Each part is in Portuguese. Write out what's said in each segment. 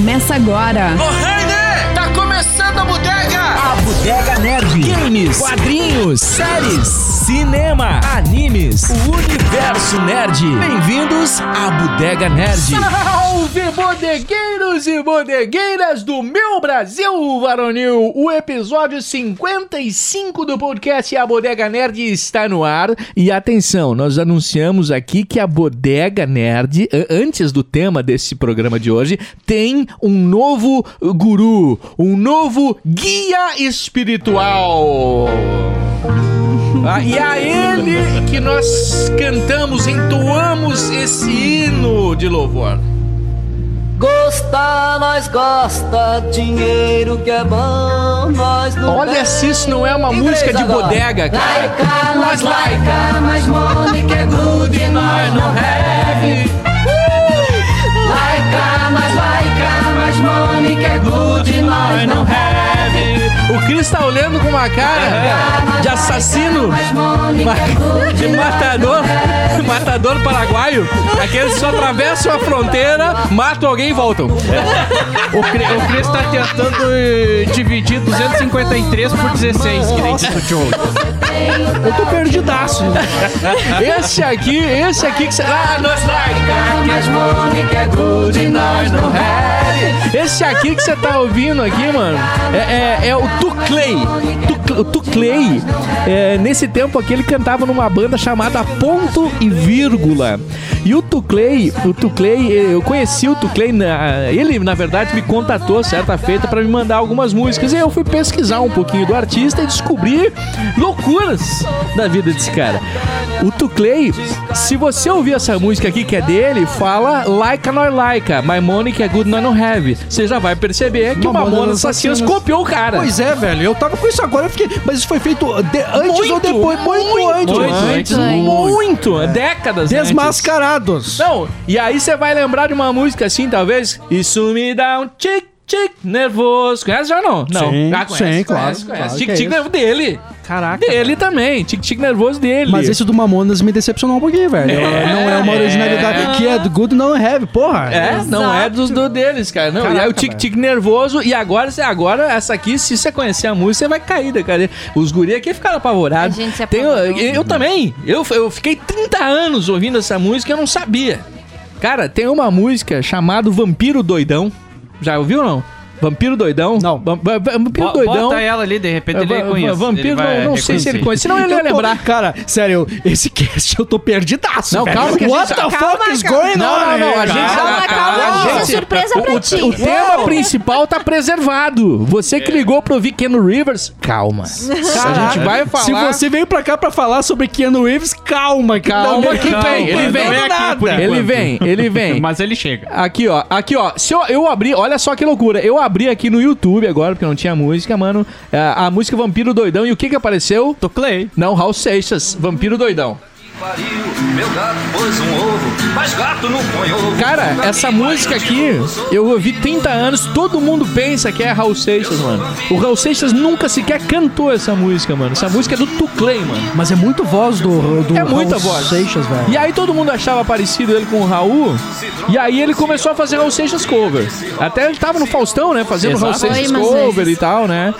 Começa agora. Ô, Heine! Tá começando a bodega! A Bodega Nerd. Games, quadrinhos, séries, cinema, animes, o universo nerd. Bem-vindos à Bodega Nerd. Salve, bodegueiros e bodegueiras do meu Brasil varonil! O episódio 55 do podcast A Bodega Nerd está no ar. E atenção, nós anunciamos aqui que a Bodega Nerd, antes do tema desse programa de hoje, tem um novo guru, um novo guia espiritual. Ah, e a ele que nós cantamos, entoamos esse hino de louvor. Gosta, nós gosta, dinheiro que é bom, nós não Olha se isso não é uma música de agora. bodega, cara. Laica, nós laica, mas money que é good, nós não have. Laica, nós laica, mas money que é good, nós não have. O Cris tá olhando com uma cara de assassino, é de matador, matador paraguaio. Aqueles que só atravessam a fronteira, matam alguém e voltam. O, Cri- o Chris tá tentando eh, dividir 253 por 16, que nem disse o Joe. Eu tô perdidaço. Esse aqui, esse aqui que. Ah, money que é. Esse aqui que você tá ouvindo aqui, mano, é, é- é o Tuclay. Tuc- O Tuclay, é, nesse tempo aqui, ele cantava numa banda chamada Ponto e Vírgula. E o Tuclay, o Tuclay, eu conheci o Tuclay, ele na verdade me contatou certa feita pra me mandar algumas músicas. E eu fui pesquisar um pouquinho do artista e descobri loucuras da vida desse cara. O Tuclay, se você ouvir essa música aqui que é dele, fala Like Nor Like, My Money que é Good Nor No Have. Você já vai perceber que o Assassinas Assassinas. copiou o cara. Pois é, velho. Eu tava com isso agora, eu fiquei. Mas isso foi feito de- antes Muito, ou depois? Muito, muito antes. muito Antes, antes. muito, décadas antes. Desmascarados. Não, e aí você vai lembrar de uma música assim, talvez. Isso me dá um tic tic nervoso. Conhece já ou não? Não. Sim, Ah, conhece, sim, claro, Conhece, conhece. claro tic é tic isso. nervoso dele. Caraca. Dele também. Tic tic nervoso dele. Mas esse do Mamonas me decepcionou um pouquinho, velho. Não é uma originalidade que é do Good Não Have, porra. É, não é dos do deles, cara. Não, e aí o Caraca, tic-tic nervoso. E agora, agora, essa aqui, se você conhecer a música, você vai cair da cadeira. Os guri aqui ficaram apavorados. A gente se Tem- apavorou. eu, eu também. Eu, eu fiquei 30 anos ouvindo essa música e eu não sabia. Cara, tem uma música chamada Vampiro Doidão. Já ouviu ou não? Vampiro Doidão? Não. Va- va- Vampiro Bo- Doidão. Bota ela ali, de repente ele reconhece. Vampiro, não, não sei se ele conhece. Senão ele ia lembrar. Cara, sério, esse cast eu tô perdidaço. Não, velho. calma que a What gente- the Calma, fuck is going Não, on? não, não. A here, gente? Calma, calma, a gente- surpresa o, pra o- ti. O tema principal tá preservado. Você que ligou pro ouvir Keanu Rivers, calma. a gente vai falar. Se você veio pra cá pra falar sobre Keanu Reeves, calma, Calma não- que vem, ele não vem. Não. Ele vem, ele vem. Mas ele chega. Aqui, ó, aqui, ó. Se eu, eu abri, olha só que loucura. Eu abri aqui no YouTube agora, porque não tinha música, mano. A, a música Vampiro Doidão. E o que que apareceu? Toclei. Não, Raul Seixas, Vampiro Doidão. Cara, essa música aqui, eu ouvi 30 anos, todo mundo pensa que é Raul Seixas, mano. O Raul Seixas nunca sequer cantou essa música, mano. Essa música é do Tuclay, mano. Mas é muito voz do, do É muita Raul voz. Seixas, velho. E aí todo mundo achava parecido ele com o Raul. E aí ele começou a fazer Raul Seixas cover. Até ele tava no Faustão, né? Fazendo Raul Exato. Seixas Foi umas cover vezes. e tal, né?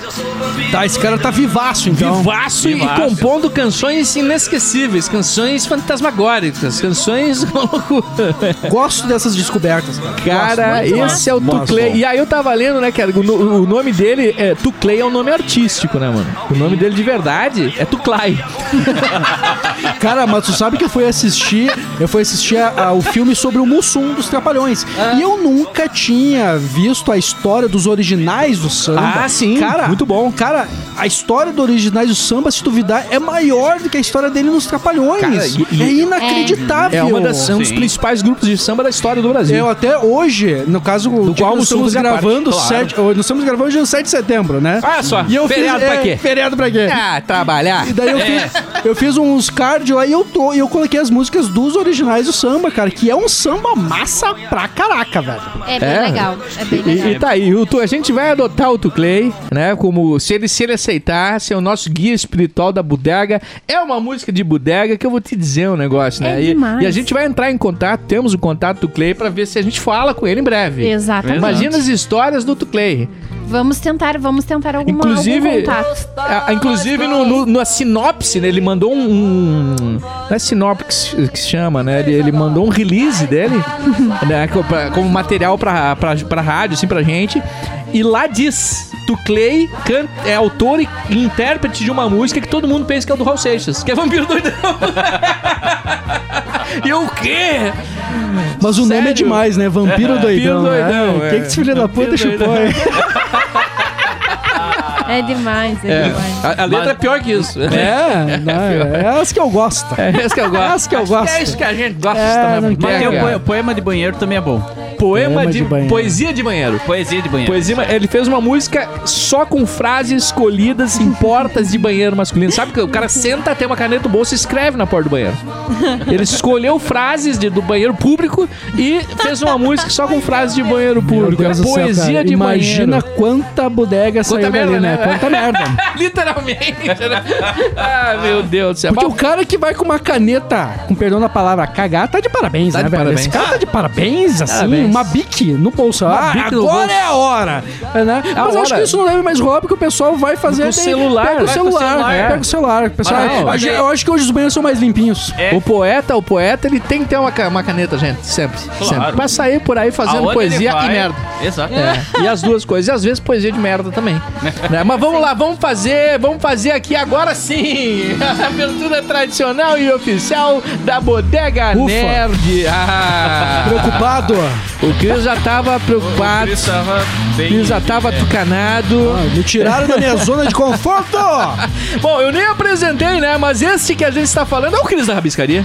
Tá, esse cara tá vivaço, então. Vivaço e Vivaço. compondo canções inesquecíveis, canções fantasmagóricas, canções loucura. Gosto dessas descobertas, cara. Muito esse é o Massa. Tuclay. E aí eu tava lendo, né, cara, o, o nome dele é Tuclay é um nome artístico, né, mano? O nome dele de verdade é Tuclay. Cara, mas tu sabe que eu fui assistir, eu fui assistir a- a- o filme sobre o Mussum dos Trapalhões. Ah. E eu nunca tinha visto a história dos originais do samba. Ah, sim, Cara, muito bom. Cara, a história dos originais do samba, se duvidar, é maior do que a história dele nos Trapalhões. Cara, e- e- é inacreditável. É uma das, um dos Sim. principais grupos de samba da história do Brasil. Eu até hoje, no caso, do qual o nós Mussum estamos fazia parte, gravando claro. nós estamos gravando hoje no 7 de setembro, né? Olha só, E eu feriado fiz, pra é, quê? Feriado pra quê? Ah, trabalhar. E daí eu fiz, eu fiz uns cardio aí eu tô, e eu coloquei as músicas dos originais do samba, cara, que é um samba massa pra caraca, velho. É bem É. legal. É bem E, legal. e tá aí, o Tu- a gente vai adotar o Tuclay, né? Como se ele, se ele aceitar, ser o nosso guia espiritual da bodega. É uma música de bodega que eu vou te dizer um negócio, né? É E-. E, a gente vai entrar em contato, temos o contato do Clay pra ver se a gente fala com ele em breve. Exatamente. Imagina as histórias do Tuclay. Vamos tentar, vamos tentar alguma, Inclusive, a- a- inclusive no, no- na sinopse, né? Ele mandou um. um não é sinopse que se- que se chama, né? Ele, ele mandou um release dele, né? pra- Como material pra, pra, pra rádio, assim, pra gente. E lá diz: Tuclay can- é autor e intérprete de uma música que todo mundo pensa que é do Raul Seixas, que é Vampiro Doidão. e o quê? Mas o nome é Sério? demais, né? Vampiro doidão. doidão, né? é. Que que esse filho da puta Vampiro chupou, hein? É demais, é, É, demais. a, a letra é pior que isso. É, não, é as que eu gosto. É isso que eu gosto. Essa que eu gosto. É isso que a gente gosta É, também. Mas o poema de banheiro também é bom. Poema de, de banheiro. poesia de banheiro. Poesia de banheiro. Poesia, ele fez uma música só com frases escolhidas em portas de banheiro masculino. Sabe que o cara senta, tem uma caneta no bolso e escreve na porta do banheiro. Ele escolheu frases de- do banheiro público e fez uma música só com frases de banheiro público. É céu, poesia cara. de Imagina banheiro. quanta bodega saiu merda, dali, né? né? Quanta merda. Literalmente. né? ah, meu Deus do céu. Porque o cara que vai com uma caneta, com perdão da palavra, cagar, tá de parabéns, Tá né, de velho? parabéns. Esse cara tá de parabéns, assim, Parabéns. Uma bique no bolso. ah, bique no agora bolso. é a hora! É, né? Mas eu acho hora. que isso não deve mais rolar, porque o pessoal vai fazer... Com o celular, Pega o com o celular, celular, é. pega o celular. O pessoal, Mas eu, mas é- eu acho que hoje os banheiros são mais limpinhos. É. O poeta, o poeta, ele tem que ter uma, uma caneta, gente. Sempre. Sempre. Pra sair por aí fazendo Aonde poesia e merda. Exato. É, e as duas coisas. E às vezes poesia de merda também. Né? Mas vamos lá, vamos fazer, vamos fazer aqui agora sim. A abertura tradicional e oficial da Bodega Ufa. Nerd. Ah, Preocupado. O Cris já tava preocupado. O bem... Cris já tava tucanado. Ah, Me tiraram da minha zona de conforto. Bom, eu nem apresentei, né? Mas esse que a gente está falando é o Cris da Rabiscaria.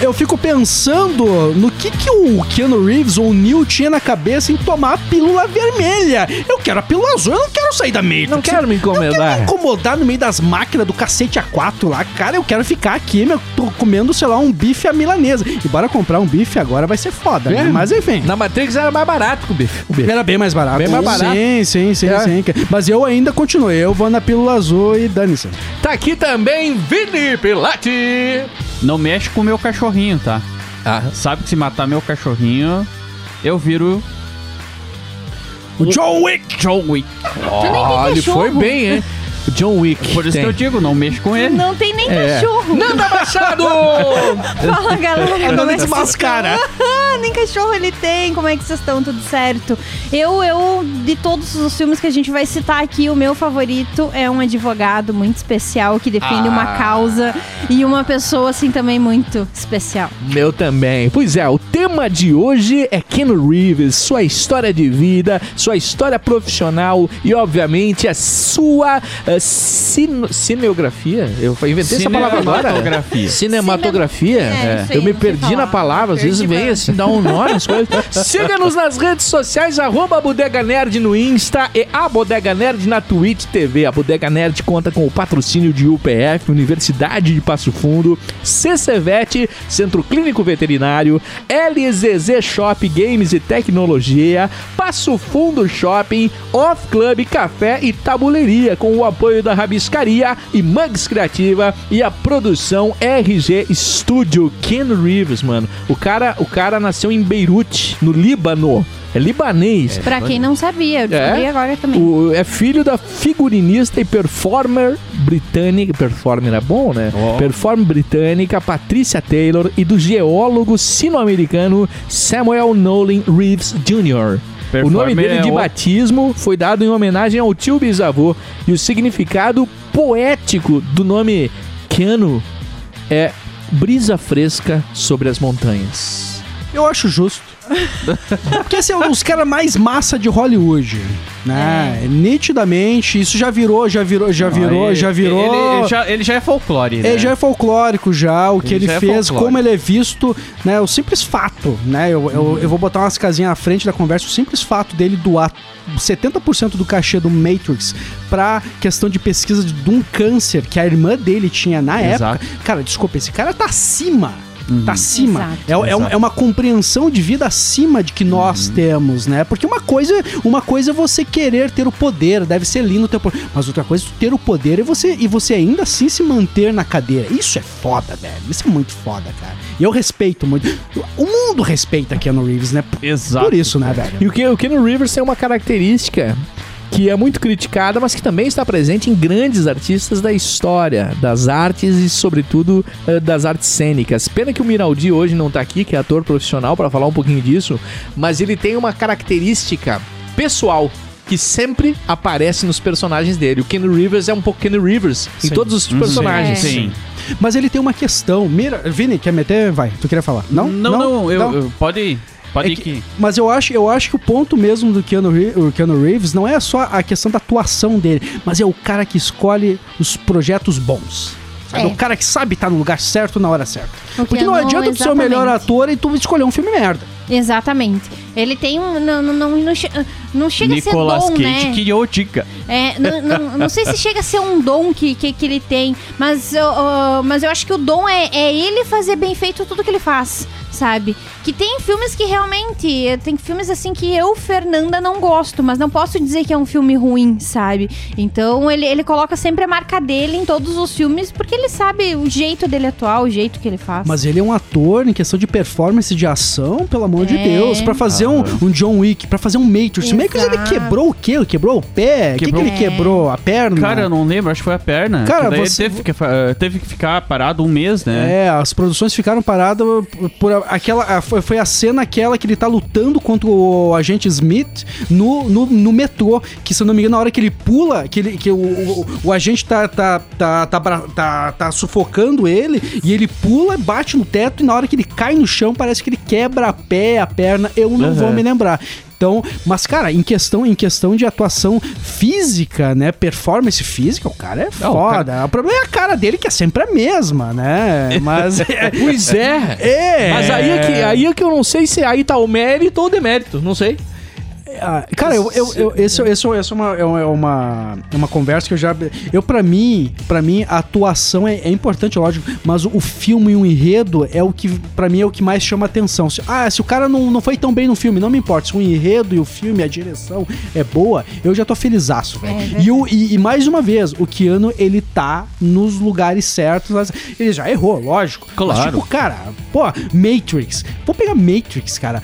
Eu fico pensando no que, que o Keanu Reeves ou o Neil tinha na cabeça em tomar a pílula vermelha. Eu quero a pílula azul, eu não quero sair da Matrix. Não quero me Eu quero incomodar. me incomodar no meio das máquinas do cacete A4 lá. Cara, eu quero ficar aqui, meu, tô comendo, sei lá, um bife à milanesa. E bora comprar um bife agora vai ser foda, né? É. Mas enfim. Na Matrix era mais barato que o bife. O bife. Era bem mais barato. Bem mais barato. Sim, sim, sim, É. sim. Mas eu ainda continuo. Eu vou na pílula azul e dane-se. Tá aqui também Vini Pilate. Não mexe com o meu cachorrinho, tá? Ah, Sabe que se matar meu cachorrinho, eu viro O John Wick! John Wick. Ó, ele foi bem, hein? John Wick. Por isso tem. que eu digo, não mexe com ele. Não tem nem É. cachorro. Nanda Machado! Fala, galera. É desmascara. vocês estão? Ah, nem cachorro ele tem. Como é que vocês estão? Tudo certo? Eu, eu, de todos os filmes que a gente vai citar aqui, o meu favorito é um advogado muito especial que defende Ah. uma causa e uma pessoa, assim, também muito especial. Meu também. Pois é, o tema de hoje é Keanu Reeves, sua história de vida, sua história profissional e, obviamente, a sua cine- cineografia. Eu inventei essa palavra agora. Cinematografia. Cinematografia. É, aí, Eu me perdi na palavra, às vezes vem assim, dá um nó nas coisas. Siga-nos nas redes sociais, arroba Bodega Nerd no Insta e a Bodega Nerd na Twitch TV. A Bodega Nerd conta com o patrocínio de UPF, Universidade de Passo Fundo, CCVET, Centro Clínico Veterinário, LZZ Shop Games e Tecnologia, Passo Fundo Shopping, Off Club Café e Tabuleiria, com o apoio da Rabiscaria e Mugs Criativa e a produção RG Studio. Ken Reeves, mano. O cara, o cara nasceu em Beirute, no Líbano. É libanês. Pra quem não sabia, eu descobri É? agora também. O- é filho da figurinista e performer britânica. Performer é bom, né? Performer britânica Patricia Taylor e do geólogo sino-americano Samuel Nolan Reeves Jr. O nome Performer dele é de o- batismo foi dado em homenagem ao tio bisavô e o significado poético do nome Keanu é brisa fresca sobre as montanhas. Eu acho justo. Porque esse é um dos caras mais massa de Hollywood, né? Nitidamente, isso já virou, já virou, já virou, Ele- já virou... Ele, ele já, ele já é folclore, né? Ele já é folclórico já, o que Ele é fez, folclore. como ele é visto, né? O simples fato, né? Eu, eu, eu vou botar umas casinhas à frente da conversa, o simples fato dele doar 70% do cachê do Matrix pra questão de pesquisa de, de um câncer que a irmã dele tinha na Exato. época. Cara, desculpa, esse cara tá acima. Tá acima. É, é, é uma compreensão de vida acima de que nós temos, né? Porque uma coisa, uma coisa é você querer ter o poder, deve ser lindo ter o poder. Mas outra coisa é ter o poder e você, e você ainda assim se manter na cadeira. Isso é foda, velho. Isso é muito foda, cara. E eu respeito muito. O mundo respeita Keanu Reeves, né? Por- Exato. Por isso, né, velho? E o, Keanu Rivers tem uma característica que é muito criticada, mas que também está presente em grandes artistas da história, das artes e, sobretudo, eh, das artes cênicas. Pena que o Miraldi hoje não está aqui, que é ator profissional, para falar um pouquinho disso, mas ele tem uma característica pessoal que sempre aparece nos personagens dele. O Keanu Rivers é um pouco Keanu Rivers em Sim. todos os personagens. Sim. Sim. Mas ele tem uma questão. Mira, Vini, quer meter? Vai, tu queria falar? Não? Não, não, eu, eu- pode ir. Pode É ir que- que... Mas eu acho, eu acho que o ponto mesmo do Keanu, Re- o Keanu Reeves não é só a questão da atuação dele, mas é o cara que escolhe os projetos bons. É. O cara que sabe estar no lugar certo na hora certa. O Porque não Keanu, adianta tu ser o melhor ator e tu escolher um filme merda. Exatamente. Ele tem um. Não, não, não, não, não chega Nicolas a ser dom, Cage né? que eu diga. É, não, não, não sei se chega a ser um dom que, que, que ele tem, mas, eu- eu- mas eu acho que o dom é, é ele fazer bem feito tudo que ele faz, sabe? Que tem filmes que realmente. Tem filmes assim que eu, Fernanda, não gosto, mas não posso dizer que é um filme ruim, sabe? Então ele, ele coloca sempre a marca dele em todos os filmes, porque ele sabe o jeito dele atuar, o jeito que ele faz. Mas ele é um ator em questão de performance de ação, pelo amor de É. Deus. Pra fazer um, um John Wick, pra fazer um Matrix. O Matrix ele quebrou o quê? Ele quebrou o pé? O que, que Quebrou- ele quebrou? A perna? Cara, eu não lembro, acho que foi a perna. Cara, você- Teve que, teve que ficar parado um mês, né? É, as produções ficaram paradas por- aquela. Foi, a cena aquela que ele tá lutando contra o agente Smith no, no, no metrô. Que se eu não me engano, na hora que ele pula, que, ele, que o, o, o agente tá, tá, tá, tá, tá, tá sufocando ele, e ele pula, bate no teto, e na hora que ele cai no chão, parece que ele quebra a pé, a perna. Eu não Uhum. vou me lembrar. Então, mas cara, em questão, em questão de atuação física, né, performance física, o cara é Não, o foda. O problema é a cara dele que é sempre a mesma, né? Mas Pois é. é. Mas aí é, que, aí é que eu não sei se aí tá o mérito ou o demérito, não sei. Ah, Cara, eu, eu, eu, esse, esse, esse é, uma, é uma- é uma, é uma conversa que eu já. Eu, pra mim, para mim, a atuação é, é importante, lógico, mas o, o filme e o enredo é o que, pra mim, é o que mais chama atenção. Se- ah, se o cara não, não foi tão bem no filme, não me importa. Se o enredo e o filme, a direção é boa, eu já tô felizaço, velho. É e, o- e, e mais uma vez, o Keanu, ele tá nos lugares certos. mas Ele já errou, lógico. Mas, Claro. tipo, cara, pô, Matrix. Vou pegar Matrix, cara.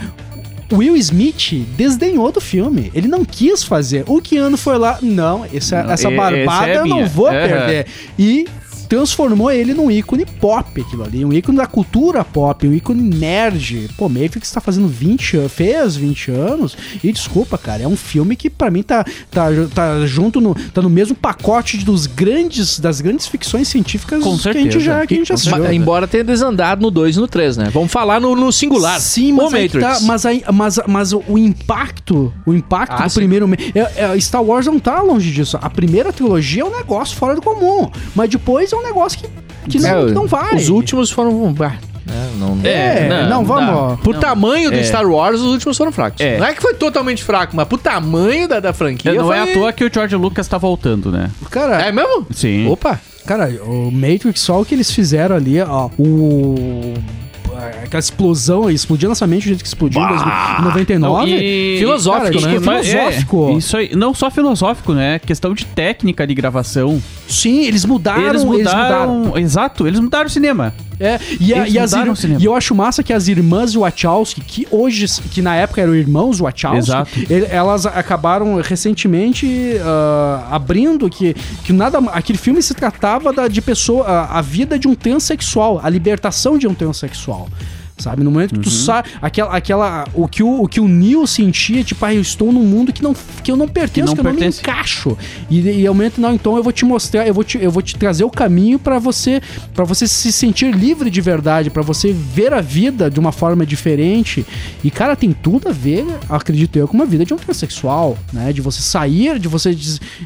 Will Smith desdenhou do filme. Ele não quis fazer. O Keanu foi lá, não, essa, Não, essa barbada é eu não vou Aham. perder. E transformou ele num ícone pop, aquilo ali. Um ícone da cultura pop, um ícone nerd. Pô, Matrix tá fazendo 20 anos, fez 20 anos. E desculpa, cara, é um filme que pra mim tá, tá, tá junto no, tá no mesmo pacote dos grandes, das grandes ficções científicas Com que a gente certeza. já, que a gente assistiu. Ma- embora tenha desandado no 2 e no 3, né? Vamos falar no, no singular. Sim, mas, aí tá, mas, aí, mas, mas o impacto, o impacto Ah, do sim. primeiro. me- é- é, Star Wars não tá longe disso. A primeira trilogia é um negócio fora do comum. Mas depois é um negócio que, que não, É, que não vai. Os últimos foram. ah, né, não, É, É, não, não, vamos. Por tamanho do É. Star Wars, os últimos foram fracos. É. Não é que foi totalmente fraco, mas pro tamanho da, da franquia. não é foi- à toa que o George Lucas tá voltando, né? Cara, É mesmo? Sim. Opa! cara, o Matrix, só o que eles fizeram ali, ó, o. Aquela explosão, explodiu nossa mente do jeito que explodiu em 2099. e- filosófico, cara, né? e- mas- Filosófico. é, isso aí, não só filosófico, né? Questão de técnica de gravação. Sim, eles mudaram. eles mudaram, mudaram. Exato, eles mudaram o cinema. É, e, a- e as ir- e eu acho massa que as irmãs Wachowski, que hoje, que na época eram irmãos Wachowski, Exato. elas acabaram recentemente ah, abrindo que, que nada, aquele filme se tratava da, de pessoa, a, a vida de um transexual, a libertação de um transexual. Sabe? No momento que Uhum. tu sabe. Aquela, aquela, o, que o, o que o Neo sentia, tipo, ah, eu estou num mundo que, não, que eu não pertenço, que, não eu não pertence. me encaixo. E, e ao momento, não, então eu vou te mostrar, eu vou te, eu vou te trazer o caminho pra você para você se sentir livre de verdade, pra você ver a vida de uma forma diferente. E, cara, tem tudo a ver, acredito eu, com uma vida de um transexual, né? De você sair, de você.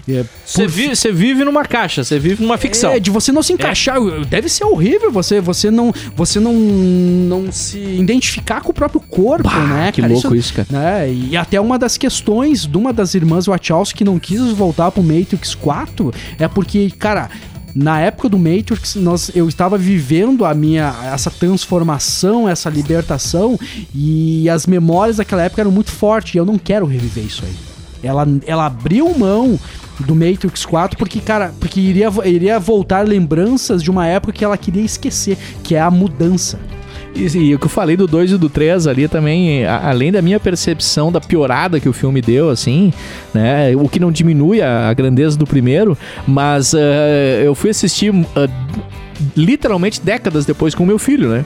é, Você por- vi- você vive numa caixa, você vive numa ficção. é, de você não se encaixar. Deve ser horrível você, você não, você não, não se identificar com o próprio corpo, né? que louco isso, cara. Né? E até uma das questões de uma das irmãs Wachowski que não quis voltar pro Matrix 4 é porque, cara. Na época do Matrix, nós, eu estava vivendo a minha essa transformação, essa libertação e as memórias daquela época eram muito fortes e eu não quero reviver isso aí. Ela, ela abriu mão do Matrix 4 porque, cara, porque iria, iria voltar lembranças de uma época que ela queria esquecer, que é a mudança. E, e o que eu falei do 2 e do 3 ali também, a- além da minha percepção da piorada que o filme deu, assim, né? O que não diminui a, a grandeza do primeiro, mas eh, eu fui assistir ah, literalmente décadas depois com o meu filho, né?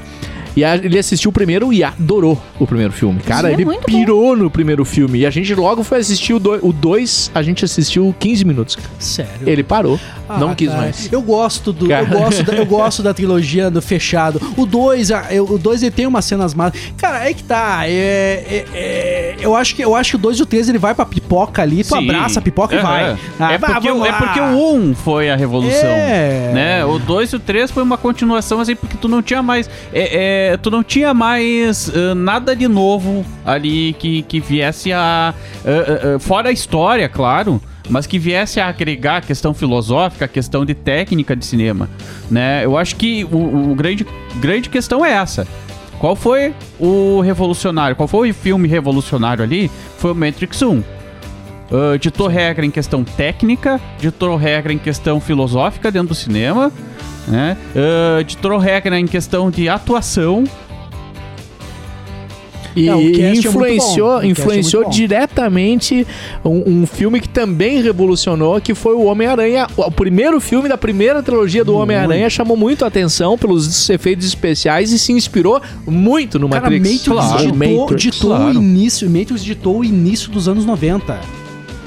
E a- ele assistiu o primeiro e adorou o primeiro filme. Cara, Sim, é ele muito pirou no primeiro filme. E a gente logo foi assistir o 2. O dois, a gente assistiu 15 minutos. Sério. Ele parou. Ah, não quis cara, mais. Eu gosto do. Cara. Eu gosto, da, eu gosto da trilogia do fechado. O 2, o 2 ele tem umas cenas más. Cara, é que tá. É, é- é- eu, acho que, eu acho que o 2 e o 3 ele vai pra pipoca ali, tu Sim. abraça a pipoca e Aham. vai. Ah, é, porque, é porque o 1 foi a revolução. É. Né? O 2 e o 3 foi uma continuação, assim, porque tu não tinha mais. é, é, tu não tinha mais ah, nada de novo ali que, que viesse a. ah, ah, fora a história, claro. Mas que viesse a agregar a questão filosófica, a questão de técnica de cinema. Né? Eu acho que o, o grande, grande questão é essa. Qual foi o revolucionário? Qual foi o filme revolucionário ali? Foi o Matrix 1. Uh, ditou regra em questão técnica, ditou regra em questão filosófica dentro do cinema, né? Uh, ditou regra em questão de atuação. E É, é influenciou, é influenciou diretamente um, um filme que também revolucionou, que foi o Homem-Aranha. O, o primeiro filme da primeira trilogia do Homem-Aranha chamou muito a atenção pelos efeitos especiais e se inspirou muito no Cara, Matrix. Matrix ditou, Matrix. ditou claro. o início, Matrix ditou o início dos anos 90.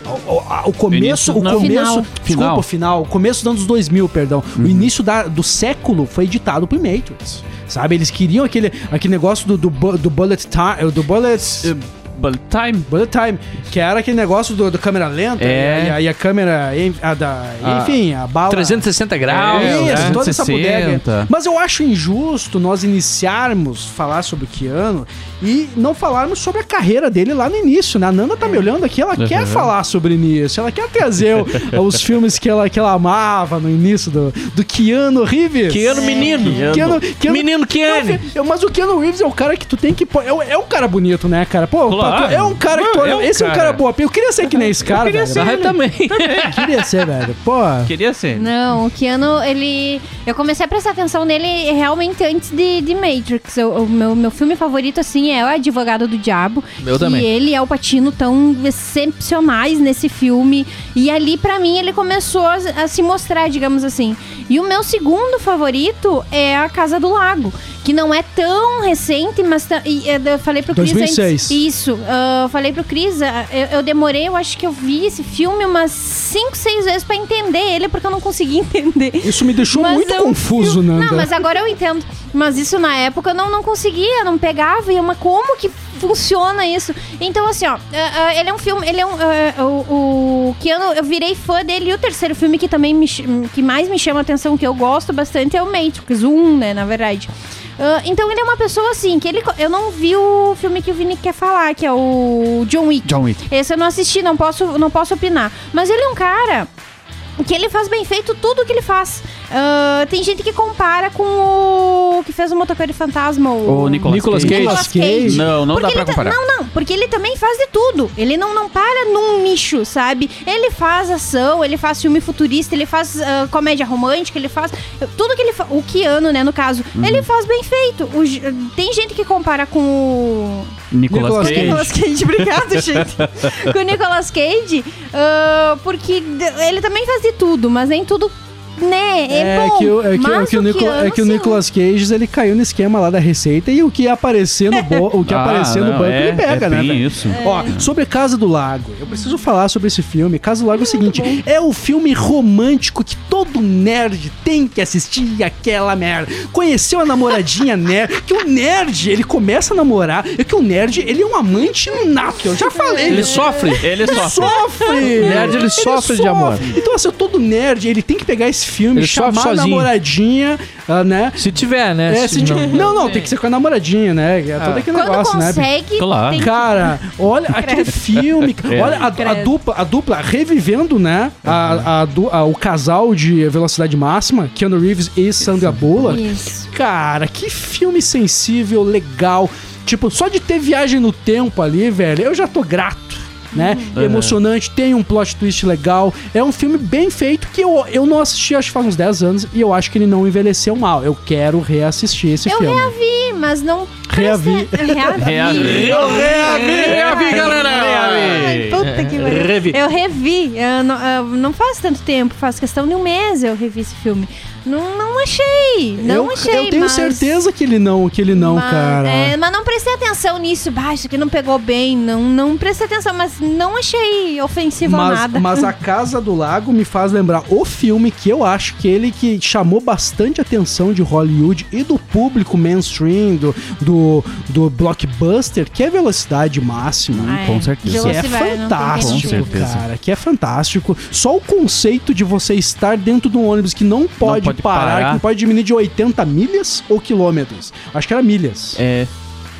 O, o- começo, o começo, Final. desculpa, Final. o final, o começo dos anos 2000, perdão. O início da- do século foi editado por Matrix. Sabe, eles queriam aquele, aquele negócio do, do, do bullet time, do bullet, Uh, bullet time. bullet time, que era aquele negócio do, do câmera lenta É. e, a, e a câmera, a da, Ah, enfim, a bala 360 graus. É, isso, né? toda essa 360. bodega. Mas eu acho injusto nós iniciarmos falar sobre o Keanu e não falarmos sobre a carreira dele lá no início, né? A Nanda tá me olhando aqui, ela quer falar sobre início, ela quer trazer os filmes que ela, que ela amava no início do, do Keanu Reeves. Keanu menino. Keanu, Keanu- Menino Keanu. Mas o Keanu Reeves é o cara que tu tem que. É, é um cara bonito, né, cara? Pô, Claro. É um cara que tu Não, olha. é um esse é um cara cara. boa. Eu queria ser que nem esse cara, queria velho. ser eu também. queria ser, velho. Pô. Queria ser. Não, o Keanu, ele. Eu comecei a prestar atenção nele realmente antes de, de Matrix. Eu- o meu, meu filme favorito, assim, é O Advogado do Diabo. Meu também. ele e o Patino tão excepcionais nesse filme. E ali, pra mim, ele começou a, a se mostrar, digamos assim. E o meu segundo favorito é A Casa do Lago. Que não é tão recente, mas e, é, eu falei pro Cris 2006. antes. Isso, ah, eu falei pro Cris, ah, eu, eu demorei, eu acho que eu vi esse filme umas 5, 6 vezes pra entender ele, porque eu não conseguia entender. Isso me deixou Mas muito é confuso, Nanda. Não, mas agora eu entendo. Mas isso na época eu não, não conseguia, não pegava. E uma como que funciona isso? Então, assim, ó, ah, ah, ele é um filme. Ele é um. ah, o, o Keanu, eu virei fã dele. E o terceiro filme que também me, que mais me chama a atenção, que eu gosto bastante, é o Matrix, o 1, né, na verdade. Ah, então ele é uma pessoa assim, que ele. Eu não vi o filme que o Vini quer falar, que é o John Wick. John Wick. Esse eu não assisti, não posso, não posso opinar. Mas ele é um cara que ele faz bem feito tudo que ele faz. Ah, tem gente que compara com o que fez o Motoqueiro Fantasma, o, O Nicolas, Nicolas Cage. Nicolas Cage. Não, não Porque dá pra comparar. Não, não, porque ele também faz de tudo. Ele não, não para num nicho, sabe? Ele faz ação, ele faz filme futurista, ele faz ah, comédia romântica, ele faz. Tudo que ele faz. O Keanu, né, no caso, Uhum. ele faz bem feito. O tem gente que compara com o. Nicolas, Nicolas Com o Cage. Nicolas Cage, obrigado, gente. com o Nicolas Cage, ah, porque ele também faz de tudo, mas nem tudo né, é, bom. que, o- é que, é que o, Nico- é que o. Nicolas Cage ele caiu no esquema lá da receita e o que aparecer no, bo- o que Ah, aparecer no não, banco é- ele pega, é né? isso. Ó, sobre Casa do Lago, eu preciso falar sobre esse filme. Casa do Lago é o seguinte: é o filme romântico que todo nerd tem que assistir aquela merda. Conheceu a namoradinha nerd, que o nerd, ele começa a namorar, é que o nerd, ele é um amante nato, eu já falei. Ele sofre. Ele só. Sofre! Nerd, ele sofre de amor. Então, assim, todo nerd, ele tem que pegar esse filme, Ele chamar a namoradinha, ah, né? Se tiver, né? É, Se não- não, não, tem que ser com a namoradinha, né? É todo aquele Quando negócio, né? consegue, Claro. tem que- Cara, olha aquele filme, É. olha a, a dupla, a dupla revivendo, né? A, a du- a- o casal de velocidade máxima, Keanu Reeves e Sandra Bullock. Isso. Cara, que filme sensível, legal. Tipo, só de ter viagem no tempo ali, velho, eu já tô grato. Né? Uhum. Emocionante, tem um plot twist legal. É um filme bem feito que eu, eu não assisti acho que faz uns 10 anos e eu acho que ele não envelheceu mal. Eu quero reassistir esse Eu filme. reavi, mas não. Reavi. Reavi. Reavi. Eu reavi! Reavi, galera! Ai, puta que pariu. Revi. Eu revi. eu não, eu não faz tanto tempo, faz questão de um mês eu revi esse filme. Não, não achei. Não eu, achei. eu tenho mas- certeza que ele não, que ele não, mas, cara. é, mas não prestei atenção nisso. Bah, isso aqui não pegou bem. Não, não prestei atenção, mas não achei ofensivo Mas, nada. mas a Casa do Lago me faz lembrar o filme que eu acho que ele que chamou bastante atenção de Hollywood e do público mainstream, do, do, do blockbuster, que é Velocidade Máxima. Ah, é. com certeza. Que é não fantástico, Com certeza. cara. Que é fantástico. Só o conceito de você estar dentro de um ônibus que não pode, pode parar, parar. que não pode diminuir de 80 milhas ou quilômetros. Acho que era milhas. É.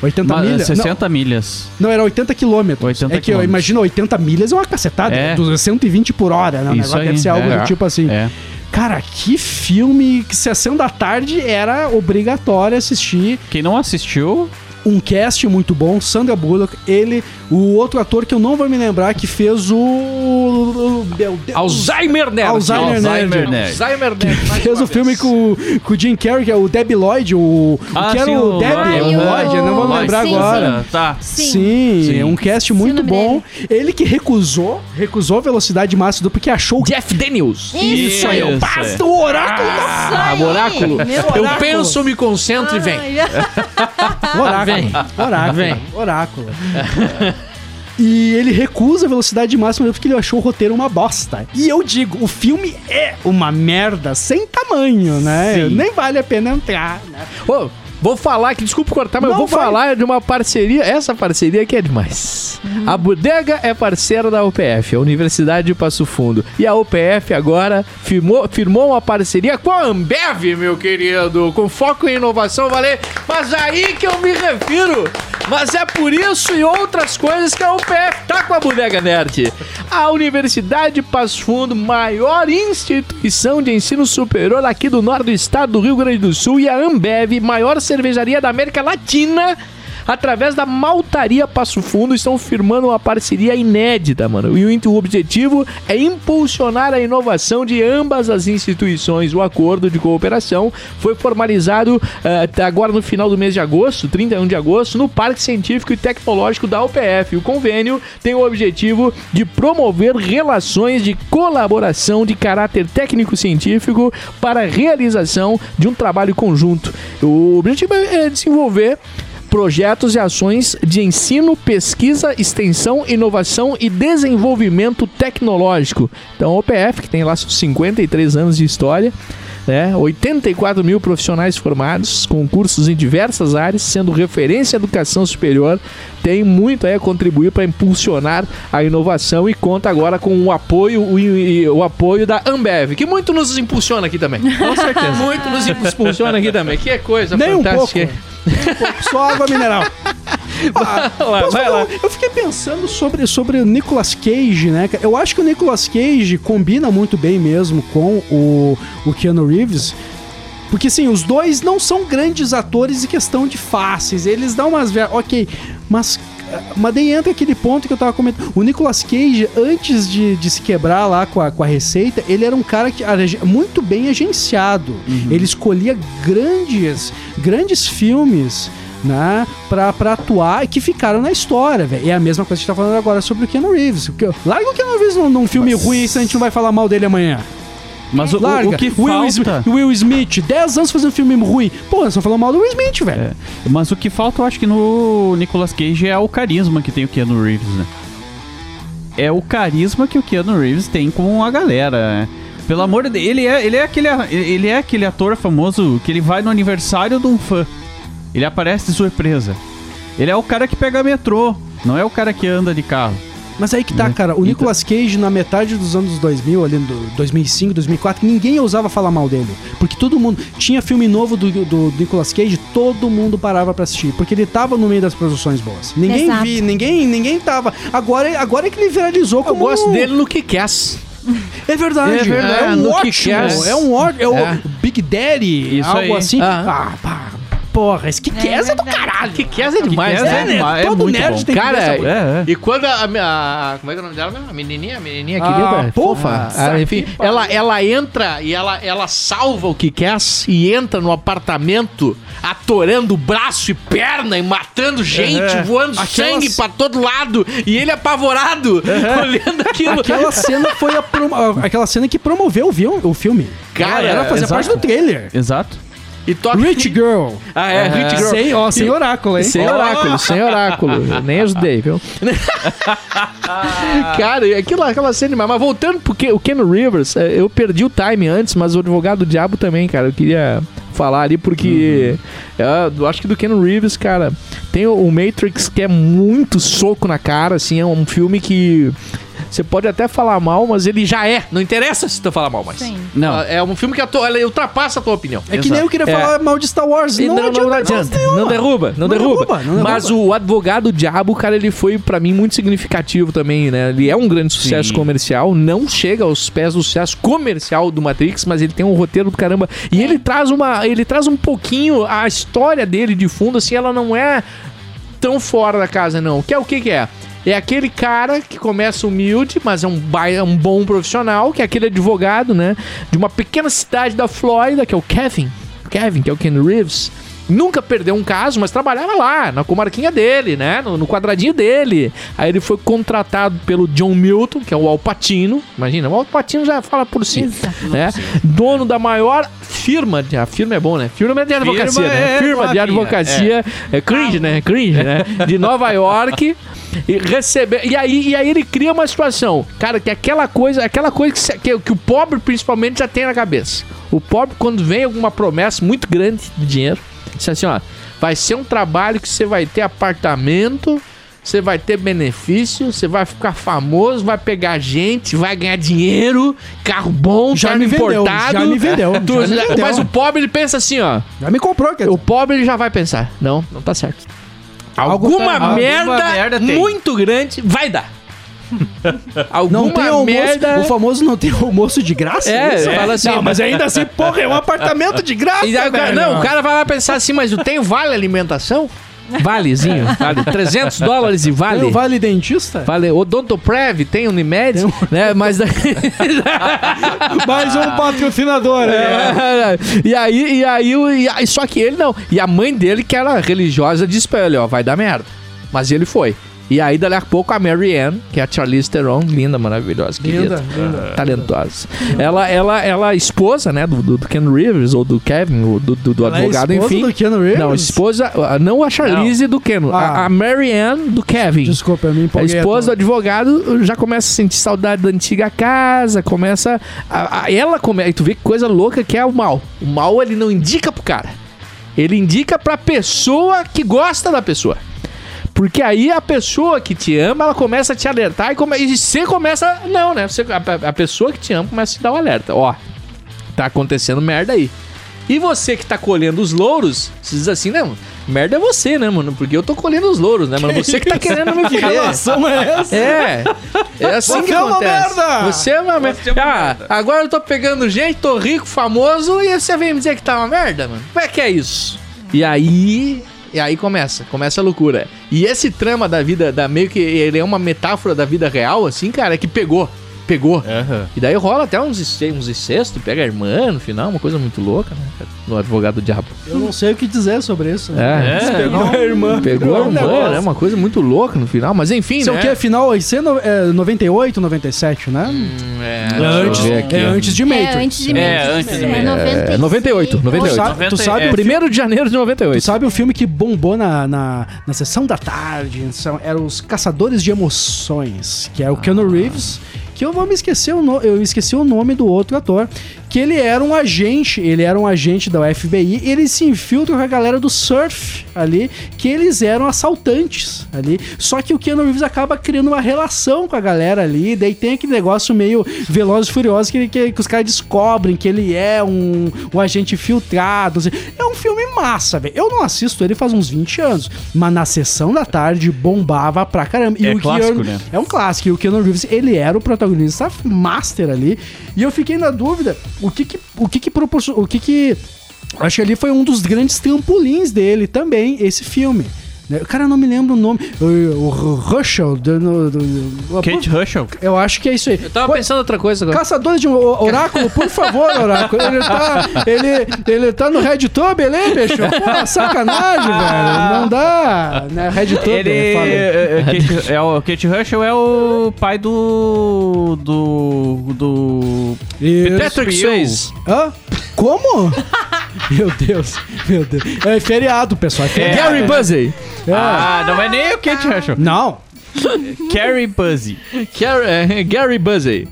80 ma- milhas? Não, 60 milhas. não, era 80 quilômetros. 80 é que eu imagino 80 milhas é uma cacetada. É. É. 120 por hora, né? O negócio aí, deve ser algo é. do tipo assim. É. Cara, que filme que sessão da tarde era obrigatório assistir. Quem não assistiu, Um cast muito bom, Sandra Bullock, ele, o outro ator que eu não vou me lembrar que fez o. Meu Deus. Alzheimer Nerd. Alzheimer Nerd. Nerd. Alzheimer Nerd. Fez o filme com, com o Jim Carrey, que é o Debbie Lloyd, o, Ah, o que era sim, o o Debbie, Lloyd. o Lloyd, eu não vou Lloyd, lembrar sim, agora. Tá. Sim. Sim, Sim. é um cast Sim, muito bom. Ele que recusou, recusou a velocidade máxima porque achou Jeff Daniels. Isso aí, o Isso, basta o oráculo Ah, oráculo. Eu penso, me concentro e vem. Oráculo. Vem. Oráculo. Vem. Oráculo. E ele recusa a velocidade máxima porque ele achou o roteiro uma bosta. E eu digo, o filme é uma merda sem tamanho, né? Sim. Nem vale a pena entrar, né? Ô, vou falar aqui, desculpa cortar, mas Não, eu vou vai. falar de uma parceria. Essa parceria aqui é demais. A Bodega é parceira da UPF, a Universidade de Passo Fundo. E a UPF agora firmou, firmou uma parceria com a Ambev, meu querido, com foco em inovação, valeu. Mas aí que eu me refiro. Mas é por isso e outras coisas que a UPF tá com a Bodega Nerd. A Universidade de Passo Fundo, maior instituição de ensino superior aqui do norte do estado do Rio Grande do Sul, e a Ambev, maior cervejaria da América Latina, através da Maltaria Passo Fundo, estão firmando uma parceria inédita, mano. E o objetivo é impulsionar a inovação de ambas as instituições. O acordo de cooperação foi formalizado até agora no final do mês de agosto, 31 de agosto, no Parque Científico e Tecnológico da UPF. O convênio tem o objetivo de promover relações de colaboração de caráter técnico-científico para a realização de um trabalho conjunto. O objetivo é desenvolver projetos e ações de ensino, pesquisa, extensão, inovação e desenvolvimento tecnológico. Então, a OPF, que tem lá seus 53 anos de história, né? 84 mil profissionais formados, com cursos em diversas áreas, sendo referência em educação superior, tem muito aí a contribuir para impulsionar a inovação e conta agora com o apoio, o, o apoio da Ambev, que muito nos impulsiona aqui também. Com certeza. muito nos impulsiona aqui também. Que coisa Nem um pouco. fantástica. Nem um pouco, Só água mineral. Ah, lá, vai falar? lá. Eu fiquei pensando sobre, sobre o Nicolas Cage, né? Eu acho que o Nicolas Cage combina muito bem mesmo com o, o Keanu Reeves. Porque, assim, os dois não são grandes atores em questão de faces. Eles dão umas... Ok, mas... Mas daí entra aquele ponto que eu tava comentando. O Nicolas Cage, antes de, de se quebrar lá com a, com a receita, ele era um cara que era muito bem agenciado. Ele escolhia grandes, grandes filmes né, pra, pra atuar e que ficaram na história, velho. E é a mesma coisa que a gente tá falando agora sobre o Keanu Reeves. Porque, larga o Keanu Reeves num, num filme ruim, se a gente não vai falar mal dele amanhã. Mas o, o- Larga. o que Will, falta... Smith, Will Smith, 10 anos fazendo filme ruim. Pô, só falou mal do Will Smith, velho. É, mas o que falta, eu acho que no Nicolas Cage é o carisma que tem o Keanu Reeves, né? É o carisma que o Keanu Reeves tem com a galera. né? Pelo amor de Deus, ele é, ele, é aquele, ele é aquele ator famoso que ele vai no aniversário de um fã. Ele aparece de surpresa. Ele é o cara que pega metrô, não é o cara que anda de carro. Mas aí que tá, Né? cara. O Nicolas Cage, na metade dos anos 2000, ali do 2005, 2004, ninguém ousava falar mal dele. Porque todo mundo. Tinha filme novo do, do Nicolas Cage, todo mundo parava pra assistir. Porque ele tava no meio das produções boas. Ninguém Exato. via, ninguém, ninguém tava. Agora, agora é que ele viralizou Eu como. gosto dele no Kick-Ass. É verdade. É verdade, É um no ótimo. É um ótimo. É o É. Big Daddy. Isso algo aí. assim. Ah. Ah, pá. Porra, esse Kick-Ass é, do verdade. caralho. Kick-Ass é demais, Kick-Ass né? é demais, é Todo muito nerd bom. tem que ver Cara, essa É, é. E quando a, a- a- Como é que é o nome dela mesmo? A menininha? A menininha Ah, querida? porra. Ah, enfim, ela, ela entra e ela, ela salva o que quer e entra no apartamento atorando braço e perna e matando gente, voando Aquelas- sangue pra todo lado. E ele apavorado, olhando aquilo. Aquela cena foi a aquela cena que promoveu o, filme. Cara, era fazer parte do trailer. Exato. E toca... Rich Girl. Ah, é, Rich Girl. Sem, ó, sem oráculo, hein? Sem oráculo, sem oráculo. Eu Nem ajudei, viu? Cara, e aquilo, aquela cena demais. Mas voltando porque o Ken Rivers, é, eu perdi o time antes, mas o advogado do diabo também, cara. Eu queria falar ali porque é, eu acho que do Ken Reeves, cara, tem o Matrix que é muito soco na cara, assim, é um filme que você pode até falar mal, mas ele já é. Não interessa se tu falar mal, mas. Sim. Não. É um filme que a tua- ele ultrapassa a tua opinião. É que nem eu queria É. falar mal de Star Wars. E Não, não, não, não adianta. adianta. Não derruba, não, Não derruba. derruba, não derruba. Mas o Advogado Diabo, cara, ele foi pra mim muito significativo também, né? Ele é um grande sucesso Sim. comercial, não chega aos pés do sucesso comercial do Matrix, mas ele tem um roteiro do caramba. E ele traz uma, ele traz um pouquinho a história dele de fundo, assim, ela não é tão fora da casa, não. Que é o que que é? É aquele cara que começa humilde, mas é um, é um bom profissional, que é aquele advogado, né? De uma pequena cidade da Flórida, que é o Kevin. Kevin, que é o Ken Reeves. Nunca perdeu um caso, mas trabalhava lá, na comarquinha dele, né? No, no quadradinho dele. Aí ele foi contratado pelo John Milton, que é o Alpatino. Imagina, o Alpatino já fala por si. Exato. Né? Dono da maior firma. A firma é bom, né? Firma de advocacia, Firma né? é Firma de advocacia. É, cringe, né? Cringe, né? De Nova York. E, receber, e, aí, e aí ele cria uma situação, cara, que aquela coisa, aquela coisa que, que, que o pobre principalmente já tem na cabeça. O pobre, quando vem alguma promessa muito grande de dinheiro, diz assim, ó, vai ser um trabalho que você vai ter apartamento, você vai ter benefício, você vai ficar famoso, vai pegar gente, vai ganhar dinheiro, carro bom, Já carro me vendeu, importado. já me vendeu, Tu- já me vendeu. Mas o pobre ele pensa assim, ó, Já me comprou, quer o pobre ele já vai pensar, não, não tá certo. Alguma, tá errado. merda, Alguma merda tem. muito grande vai dar. Alguma Não tem almoço. merda. O famoso não tem almoço de graça? É, Isso? fala assim, Não, mas ainda assim, porra, é um apartamento de graça, E aí o cara- não, o cara vai lá pensar assim, mas eu tenho vale alimentação? Valezinho, vale 300 dólares e vale. Tem o Vale Dentista? Vale Odontoprev, tem Unimed, né? Mas daí... Mais um patrocinador. né? É, e aí, e aí, e aí, só que ele não. E a mãe dele, que era religiosa, disse pra ele, ó, vai dar merda. Mas ele foi. E aí, dali a pouco, a Mary Ann, que é a Charlize Theron, linda, maravilhosa, querida, Linda, talentosa. Ela, ela, ela é esposa, né, do, do, Ken Rivers, ou do Kevin, ou do, do, do Ela é advogado, esposa enfim. do Keanu Reeves? Não, esposa, ah, não a Charlize do Ken, a, Ah. a Mary Ann do Kevin. Desculpa, eu me A empolguei. esposa do advogado já começa a sentir saudade da antiga casa, começa. A, a- ela começa. Tu vê que coisa louca que é o mal. O mal ele não indica pro cara. Ele indica pra pessoa que gosta da pessoa. Porque aí a pessoa que te ama, ela começa a te alertar e, come, e você começa. Não, né? Você, a, a pessoa que te ama começa a te dar um alerta. Ó, tá acontecendo merda aí. E você que tá colhendo os louros, você diz assim, não, merda é você, né, mano? Porque eu tô colhendo os louros, né, mano? Você que tá querendo me Que fuder. relação é essa? É. É assim Você que é uma acontece. merda! Você é uma merda. Ah, agora eu tô pegando gente, tô rico, famoso, e você vem me dizer que tá uma merda, mano? Como é que é isso? E aí. E aí começa, começa a loucura. E esse trama da vida, da meio que ele é uma metáfora da vida real, assim, cara, é que pegou. Pegou. Aham. E daí rola até uns, uns incestos, pega a irmã no final, uma coisa muito louca, né? No advogado do diabo. Eu não sei o que dizer sobre isso. É. É. Pegou a irmã. Pegou a um irmã, né? Uma coisa muito louca no final, mas enfim, Isso é né? o que? Final, isso é, no, é 98, 97, né? Hum, é, é, antes, é ó. antes de Matrix. É, antes de É, Matrix. antes de É, Matrix. 96. É, 98, 98. Tu sabe, tu sabe É. o filme- 1 de janeiro de 98. Tu sabe o filme que bombou na, na, na sessão da tarde? São, eram os Caçadores de Emoções, que é o Keanu Reeves, que eu vou me esquecer o no, eu esqueci o nome do outro ator, que ele era um agente, ele era um agente da FBI, e ele se infiltra com a galera do surf ali, que eles eram assaltantes ali. Só que o Keanu Reeves acaba criando uma relação com a galera ali, daí tem aquele negócio meio Velozes e Furiosos que, que, que os caras descobrem que ele é um, um agente filtrado. assim. É um filme massa, velho. Eu não assisto ele faz uns 20 anos, mas na sessão da tarde bombava pra caramba. É o clássico, Keanu- né? É um clássico. E o Keanu Reeves, ele era o protagonista master ali. E eu fiquei na dúvida, o que que, o que, que proporcionou, o que que... Acho que ali foi um dos grandes trampolins dele também, esse filme. Né? Cara, não me lembro o nome. O, Russell. Do, do, do- Kate Russell. eu acho que é isso aí. Eu tava Pô, pensando outra coisa agora. Caçadores de um oráculo, por favor, oráculo. Ele tá, ele, ele tá no RedTube ali, bicho? Pô, sacanagem, velho. Não dá. Né? RedTube, Ele. fala. é, é, Kate, é o Kate Russell é o pai do. do. do. Patrick Swayze. Hã? Como? meu Deus, meu Deus. É feriado, pessoal. É feriado. Gary Buzzy. É. Ah, não é nem o Kate Russell. Não. Carrie Buzzy. Gary, é, Gary Buzzy.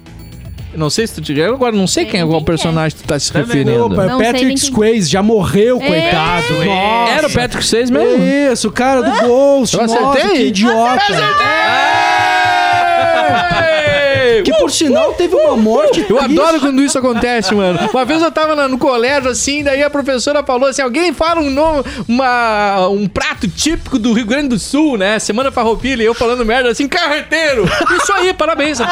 Não sei se tu tiver. Agora não sei quem é qual é? personagem tu tá se referindo. Opa, Não sei nem Patrick Swayze já morreu, coitado. É. Nossa. Era o Patrick Swayze mesmo? Isso, o cara do Ghost. Eu Nossa, acertei? que idiota. Que por sinal teve uma morte Eu triste. adoro quando isso acontece, mano. Uma vez eu tava no colégio, assim, daí a professora falou assim: alguém fala um nome, uma, um prato típico do Rio Grande do Sul, né? Semana farroupilha, e eu falando merda assim, carreteiro. Isso aí, parabéns.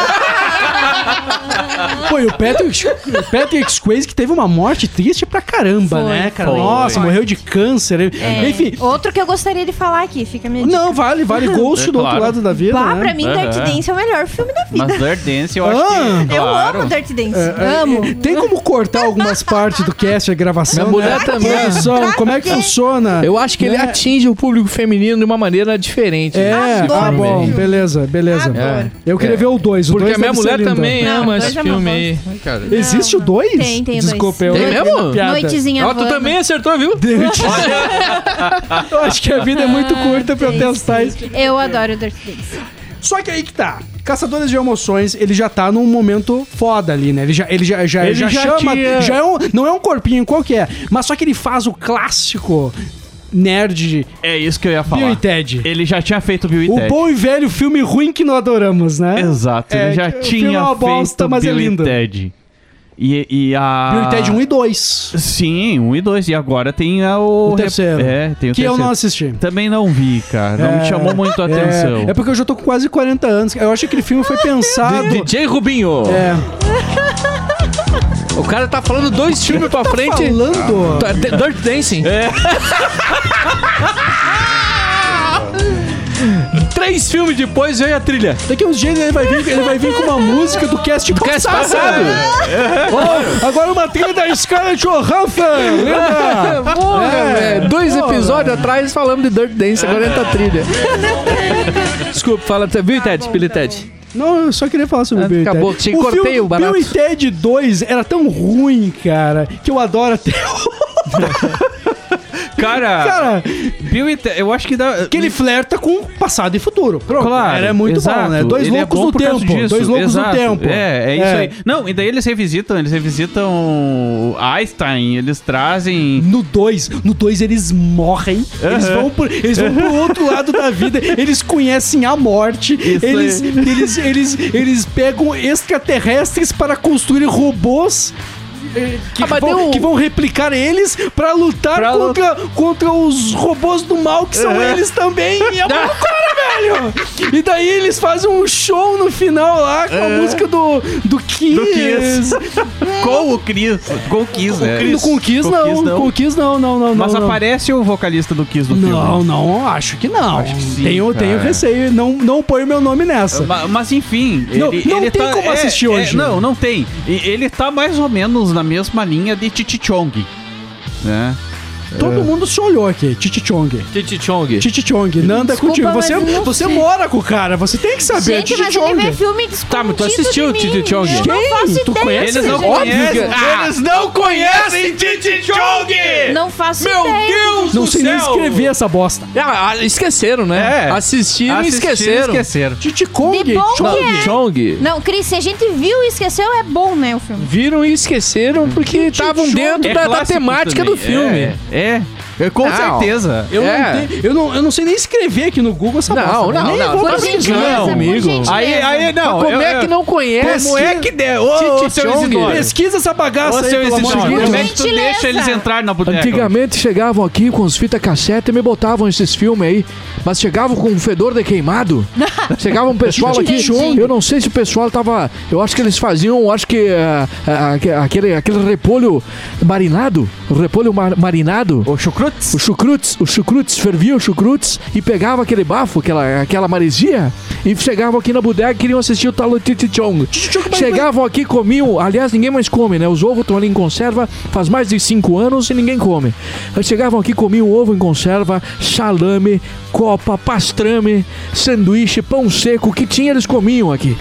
Pô, e o Patrick, o Patrick Swayze que teve uma morte triste pra caramba, Foi, né, cara? foi. Nossa, morreu de câncer. É, Enfim. Outro que eu gostaria de falar aqui, fica dica. Não, vale, vale Ghost É do outro claro. lado da vida, Bah, né? pra mim, Aham. Dirty Dance é o melhor filme da vida. Mas Dirt Dance eu acho Ah. que. Eu claro. amo Dirty Dance. É, amo. é, Tem como cortar algumas partes do cast, a gravação? Minha mulher né? também. Produção, como é que funciona? Eu acho que ele Né? atinge o público feminino de uma maneira diferente. É, Adoro tá bom, filme. beleza, beleza. Adoro. Eu queria É. ver o 2. Porque a minha mulher também Não, ama dois esse é filme aí. Existe o 2? Tem, tem o dois. Desculpa, eu Tem mesmo? Noitezinha Ó, tu também acertou, viu? Eu acho que a vida é muito curta pra eu testar isso. Eu adoro Dirty Dance. Só que aí que tá. Caçadores de Emoções, ele já tá num momento foda ali, né? Ele já, ele já, já, Ele já, já chama. tinha- Já é um, não é um corpinho qualquer, mas só que ele faz o clássico nerd É isso que eu ia Bill falar. e Ted. Ele já tinha feito Bill e O Ted. bom e velho filme ruim que não adoramos, né? Exato, É, ele já o é tinha bosta, feito mas é Bill lindo. e Ted. E, e a... Bill e Ted 1 e 2. Sim, um e dois. E agora tem a, o... O terceiro. É, tem o Que eu terceiro. não assisti. Também não vi, cara. Não me É, chamou muito a atenção. É, é porque eu já tô com quase 40 anos. Eu acho que aquele filme foi pensado. DJ Rubinho. É, O cara tá falando dois filmes pra frente. falando. Tá- Dirt Dancing. É. Três filmes depois veio a trilha. Daqui uns dias ele vai vir, ele vai vir com uma música do cast Cast passado. passado. Ó, agora uma trilha da Scarlett Johansson. lembra? Porra, É, velho. Dois porra. episódios atrás falamos de Dirt Dance, agora entra a trilha. Desculpa, fala. Viu, Ted? Billy Ted? Não, eu só queria falar sobre Ah, o Bill e acabou, Ted. te cortei filme o barato. Bill e Ted 2 era tão ruim, cara, que eu adoro até Cara, Cara, Bill e Ted, eu acho que dá... que ele flerta com passado e futuro. Pronto. Claro, Era muito exato. bom, né? Dois Ele é loucos bom no tempo. disso, Dois loucos exato. no tempo. É, é isso aí. Não, e daí eles revisitam, eles revisitam Einstein, eles trazem... No 2, no 2 eles morrem, eles, Aham. vão por, eles vão pro outro lado da vida, eles conhecem a morte, Isso eles, aí. eles, eles, eles pegam extraterrestres para construir robôs que, Ah, vão, deu- que vão replicar eles pra lutar Pra contra, contra os robôs do mal, que são Uhum. eles também. E é uma loucura, velho! E daí eles fazem um show no final lá com a música do, do Kiss. Do Kiss. Com o Chris. Com o Kiss, né? No com o Kiss, Com o não. Kiss, não. Com o Kiss, não, não, não. Mas não, não. aparece o vocalista do Kiss do filme. Não, não, acho que não. Acho que sim, tenho, cara. tenho receio, não, não põe meu nome nessa. Ma- Mas, enfim, Não- ele, não ele tem tá, como é- assistir é- hoje. não, não tem. E ele tá mais ou menos na mesma linha de Chichichong. Né? Todo mundo se olhou aqui, Titi Chong. Titi Chong. Titi Chong, Nanda é contigo. Você, não você mora com o cara, você tem que saber. Gente, Titi mas Chong. ele vê filme Tá, mas tu assistiu de Titi mim. Chong? Eu não Quem? faço Tu ideia. conhece? Eles não conhecem. Ah, Eles não conhecem Chichichong! Não faço Meu ideia. Deus Não sei nem escrever essa bosta. Ah, ah, esqueceram, né? É. Assistiram e esqueceram. esqueceram. Que Chong. é. Chong. Não, Cris, se a gente viu e esqueceu, é bom, né, o filme. Viram e esqueceram porque estavam dentro da, É temática também. do filme. É, é. É, com Não. certeza. Eu, É. não tenho- eu, não, eu não sei nem escrever aqui no Google essa Não, bosta. não, nem não, vou tá pesquisar. gentileza, por amigo. gentileza. Aí, aí, não. Mas como eu- é que não conhece? Como é que der? Ô, seu. Isidoro. Pesquisa essa bagaça Ô, aí, seu Isidoro. Como é que tu deixa eles entrar na boteca? Antigamente chegavam aqui com os fita cassete e me botavam esses filmes aí, mas chegavam com um fedor de queimado. Chegava um pessoal aqui, Entendi. eu não sei se o pessoal tava, eu acho que eles faziam, acho que ah, aque- aquele aquele repolho marinado, o repolho mar- marinado. O chucrutes? O chucrutes, o chucrutes, fervia chucrutes e pegava aquele bafo, aquela, aquela maresia, e chegavam aqui na bodega e queriam assistir o tal Chong. Chegavam aqui, comiam, aliás, ninguém mais come, né? Os ovos estão ali em conserva faz mais de 5 anos e ninguém come. Chegavam aqui, comiam ovo em conserva, salame, copa, pastrame, sanduíche, pão seco, o que tinha eles comiam aqui.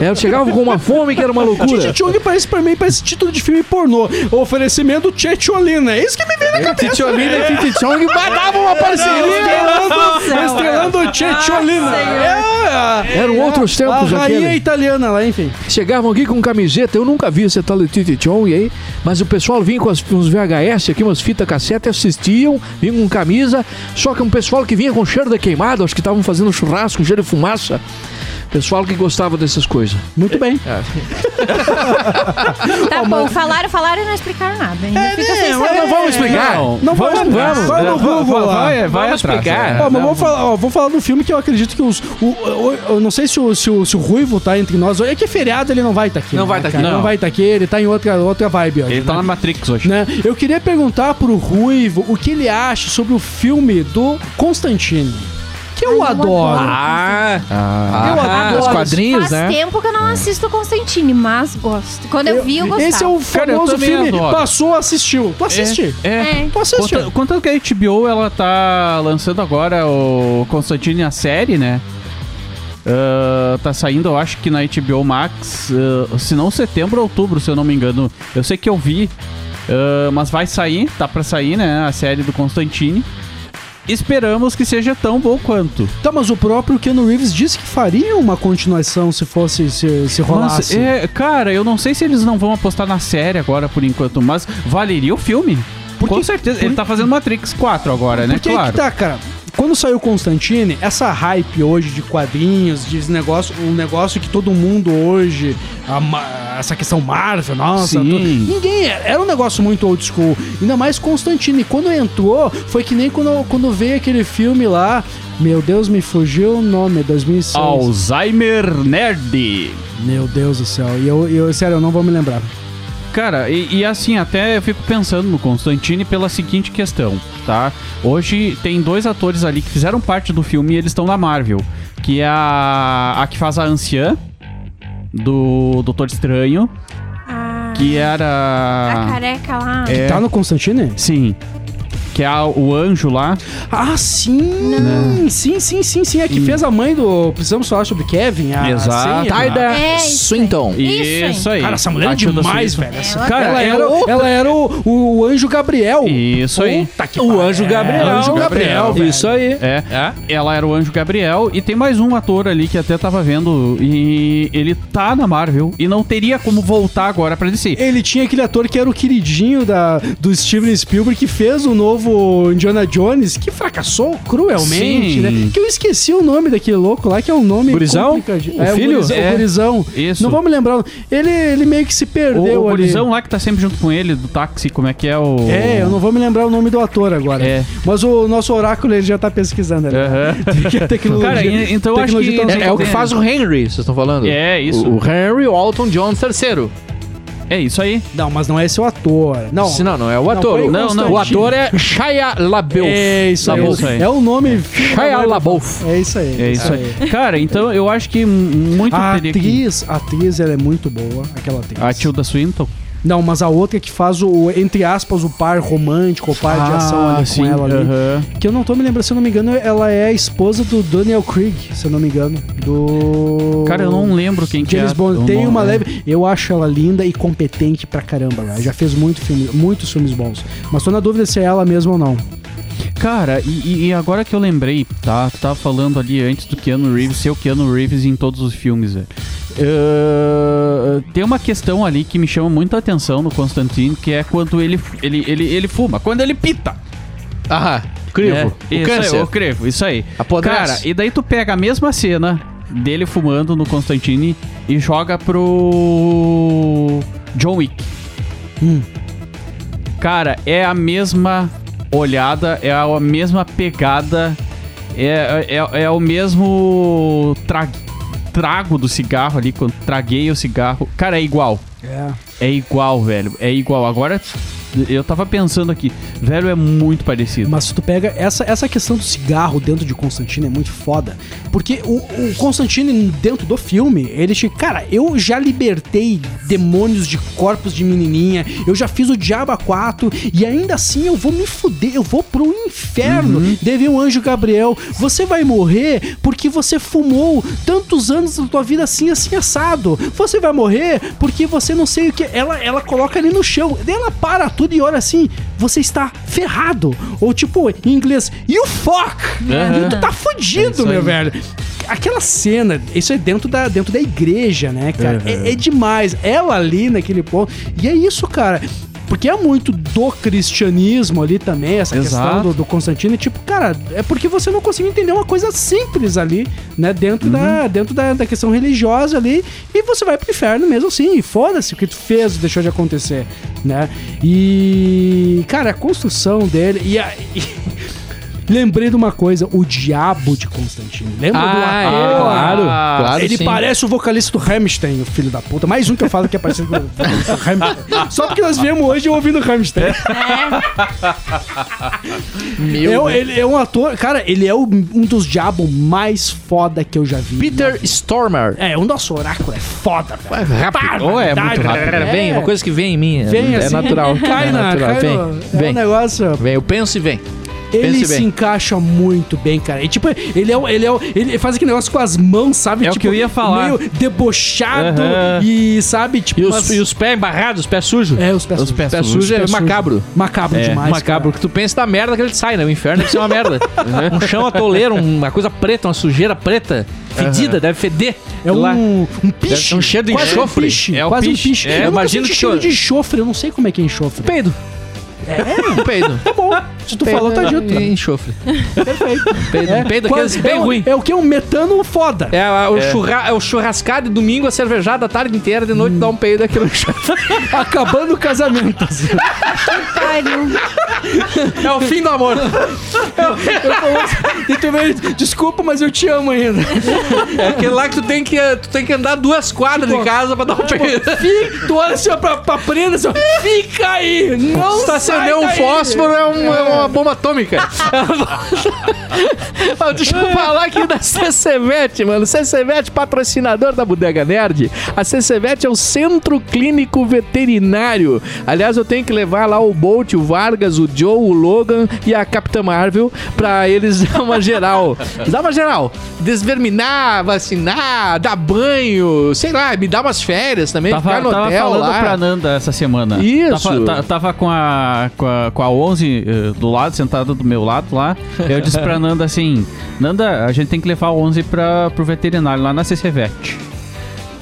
É, chegavam com uma fome que era uma loucura. Titi Chong parece pra mim, parece título de filme pornô. Oferecimento Tchetcholina. É isso que me vem na cabeça. Titiolina e Titi Chong davam uma parceria. Estrelando, estrelando Tchetcholina. É, Eram outros tempos rainha aquele. italiana lá, enfim. Chegavam aqui com camiseta, eu nunca vi esse tal de Titi Chong aí, mas o pessoal vinha com uns VHS aqui, umas fitas cassete, assistiam, vinham com camisa, só que um pessoal que vinha com cheiro de queimado, acho que estavam fazendo churrasco, cheiro de fumaça. Pessoal que gostava dessas coisas. Muito bem. Tá bom, falaram, falaram e não explicaram nada. Ainda É, fica né, sem saber. Não vamos explicar. Não, Não vamos, vamos, vamos. Vai no Vai, Google lá. vai, vai Vamos atrás, explicar. é. Ó, vamos falar, ó, vamos falar do filme que eu acredito que os. O, o- eu não sei se o, se, o, se o Ruivo tá entre nós. É que é feriado, ele não vai estar aqui. Não né, vai tá cara? aqui. Não. Não. vai estar aqui, ele tá em outra, outra vibe hoje. Ele tá né? na Matrix hoje. Né? Eu queria perguntar pro Ruivo o que ele acha sobre o filme do Constantine. Que eu, eu adoro. adoro. Ah, Ah, Eu ah, adoro. os quadrinhos, Faz né? tempo que eu não assisto Constantine, mas gosto. Quando eu, vi, eu gostava. Esse é o Cara, eu famoso filme. adoro. Passou, assistiu. Tu assiste? É. É. Tu assistiu. Conta- Contanto que a HBO ela tá lançando agora o Constantine a série, né? Ah, tá saindo, eu acho que na HBO Max, ah, se não setembro ou outubro, se eu não me engano. Eu sei que eu vi, ah, mas vai sair, tá pra sair, né? A série do Constantine. Esperamos que seja tão bom quanto. Tá, mas o próprio Keanu Reeves disse que faria uma continuação se fosse, se, se rolasse. Nossa, é, cara, eu não sei se eles não vão apostar na série agora por enquanto, mas valeria o filme. Porque- Com certeza. por- Ele tá fazendo Matrix 4 agora, né? Porque Claro. que tá, cara. Quando saiu Constantine, essa hype hoje de quadrinhos, de negócio, um negócio que todo mundo hoje, a essa questão Marvel, nossa, tudo- ninguém era um negócio muito old school. Ainda mais Constantine. Quando entrou, foi que nem quando, quando veio aquele filme lá. Meu Deus, me fugiu o nome, 2006. Alzheimer Nerd. Meu Deus do céu. E eu, eu, sério, eu não vou me lembrar. Cara, e, e assim, até eu fico pensando no Constantine pela seguinte questão, tá? Hoje tem dois atores ali que fizeram parte do filme e eles estão na Marvel. Que é a, a que faz a anciã do Doutor Estranho, Ah, que a era. careca lá. É. Tá no Constantine? Sim. Que é a- o anjo lá. Ah, sim! Sim, sim, sim, sim. É que fez a mãe do. Precisamos falar sobre Kevin. A Exato. senha. Tyda É, isso. Swinton. Isso aí. aí. Cara, essa mulher é demais, velho. Essa- Ela- Cara, ela, é era, o- ela era o, o anjo Gabriel. Isso aí. Puta que O. Anjo Gabriel. É, Anjo Gabriel, velho. Isso aí. É. Ela era o Anjo Gabriel e tem mais um ator ali que até tava vendo e ele tá na Marvel e não teria como voltar agora pra DC. Ele tinha aquele ator que era o queridinho da, do Steven Spielberg que fez o novo novo Indiana Jones, que fracassou cruelmente, Sim. né? Que eu esqueci o nome daquele louco lá, que é um nome Gurizão? complicado. O é, filho? O gurizão, É. o gurizão. Isso. Não vou me lembrar. Ele, ele meio que se O, perdeu o ali. gurizão lá que tá sempre junto com ele, do táxi, como é que é o... É, eu não vou me lembrar o nome do ator agora. É. Mas o nosso oráculo ele já tá pesquisando ali. A tecnologia, Cara, então eu acho tecnologia que- É, é o que faz o Henry, vocês estão falando? É, isso. O, o Henry Walton Jones III. É isso aí. Não, mas não é esse o ator. Não, Se não, não é o ator. foi O- não, não. O ator é Shia LaBeouf. É isso aí. LaBeouf, aí. É o nome. Shia LaBeouf. É isso aí. É isso aí. Cara, então eu acho que muito A que... atriz, a atriz, ela é muito boa, aquela atriz. A Tilda Swinton. Não, mas a outra que faz o, entre aspas, o par romântico, o par de ação ali com ela ali. Ah, aham. Que eu não tô me lembrando, se eu não me engano, ela é a esposa do Daniel Craig, se eu não me engano. Do. Cara, eu não lembro quem que James é. Bond. Tem uma é. leve. Eu acho ela linda e competente pra caramba, né? Já fez muito filme, muitos filmes bons. Mas tô na dúvida se é ela mesmo ou não. Cara, e, e agora que eu lembrei, tá? Tu tava falando ali antes do Keanu Reeves ser o Keanu Reeves em todos os filmes, velho. Eh, tem uma questão ali que me chama muita atenção no Constantine, que é quando ele, ele, ele, ele fuma, quando ele pita. Ah, crivo. É, o isso câncer. Aí, o crivo, isso aí. Apodrece. Cara, e daí tu pega a mesma cena dele fumando no Constantine e joga pro John Wick. Hum. Cara, é a mesma olhada, é a mesma pegada, é, é, é o mesmo tra- trago do cigarro ali, quando traguei o cigarro. Cara, é igual. É. É igual, velho. É igual. Agora, eu tava pensando aqui, velho, é muito parecido. Mas se tu pega essa, essa questão do cigarro dentro de Constantine é muito foda. Porque o, o Constantine, dentro do filme, ele te. Cara, eu já libertei demônios de corpos de menininha. Eu já fiz o Diabo 4 e ainda assim eu vou me fuder. Eu vou pro inferno. Deve um anjo Gabriel. Você vai morrer porque você fumou tantos anos da tua vida assim, assim, assado. Você vai morrer porque você não sei o que. Ela, ela coloca ali no chão. Daí ela para tudo e olha assim: você está ferrado. Ou tipo, em inglês, you fuck! Aham. Tu tá É fudido, isso meu velho. Aquela cena, isso é dentro da, dentro da igreja, né, cara? Uhum. É, é demais. Ela ali naquele ponto. E é isso, cara. Porque é muito do cristianismo ali também, essa questão Exato. do, do Constantino. E, tipo, cara, é porque você não conseguiu entender uma coisa simples ali, né? Dentro, da, Uhum. dentro da, da questão religiosa ali. E você vai pro inferno mesmo assim. E foda-se o que tu fez, deixou de acontecer, né? E, cara, a construção dele. E, a, e- Lembrei de uma coisa, o diabo de Constantino. Lembra do Ah, é, ator? claro. Ah, claro Ele sim. parece o vocalista do Hamstein, o filho da puta. Mais um que eu falo que é parecido com o vocalista do Hamstein. Só porque nós viemos hoje ouvindo. Meu É, um- Deus. ele é um ator, cara, ele é o- um dos diabos mais foda que eu já vi. Peter Stormer. É, o nosso oráculo é foda, velho. Rápido. Ou é muito rápido. Vem, uma coisa que vem em mim. Vem é assim, natural. Cai é na, natural. cai vem, no, É vem. um negócio... Vem, eu penso e vem. Ele se encaixa muito bem, cara. E tipo, ele é, o- ele é, o- ele faz aquele negócio com as mãos, sabe? É o tipo, que eu ia falar. Meio debochado Aham. e, sabe, tipo... E os, e os pés embarrados, os pés sujos. É, os pés Os sujos. pés Pé sujos. sujo é macabro. Macabro É, demais, macabro, que tu pensa da merda que ele sai, né? O inferno deve ser uma merda. um chão atoleiro, uma coisa preta, uma sujeira preta, fedida, deve feder. É Lá. um, um piche. É um cheiro de quase enxofre. Um piche, É o quase um piche. É, eu imagino que cheiro de enxofre, eu não sei como é que é enxofre. Peido. É? Um peido. Tá bom, se tu falou, tá dito. E enxofre. Perfeito. Peido, um peido aqueles é, bem ruim. é o que? Um metano foda. É, a- o, churra, é o churrascado de domingo, a cervejada a tarde inteira, de noite dá um peido aqui no chão. Acabando o casamento. assim. Pariu. É o fim do amor. E tu vem, desculpa, mas eu te amo ainda. É aquele lá que tu tem que, tu tem que andar duas quadras de casa pra dar um peido. Fica, tu olha assim ó, pra, pra prenda, assim, ó, fica aí. Não sai acender um fósforo, é, um- é uma bomba atômica. Deixa eu falar aqui da CCVET, mano. CCVET, patrocinador da Bodega Nerd. A CCVET é o Centro Clínico Veterinário. Aliás, eu tenho que levar lá o Bolt, o Vargas, o Joe, o Logan e a Capitã Marvel pra eles dar uma geral. Dar uma geral. Desverminar, vacinar, dar banho, sei lá, me dar umas férias também, Tava, ficar no tava hotel falando lá. pra Nanda essa semana. Isso. Tava, ta- tava com, a, com, a, com a 11 eh, do lado, sentada do meu lado lá. Eu disse pra Nanda assim: Nanda, a gente tem que levar a 11 pra, pro veterinário lá na CCVET.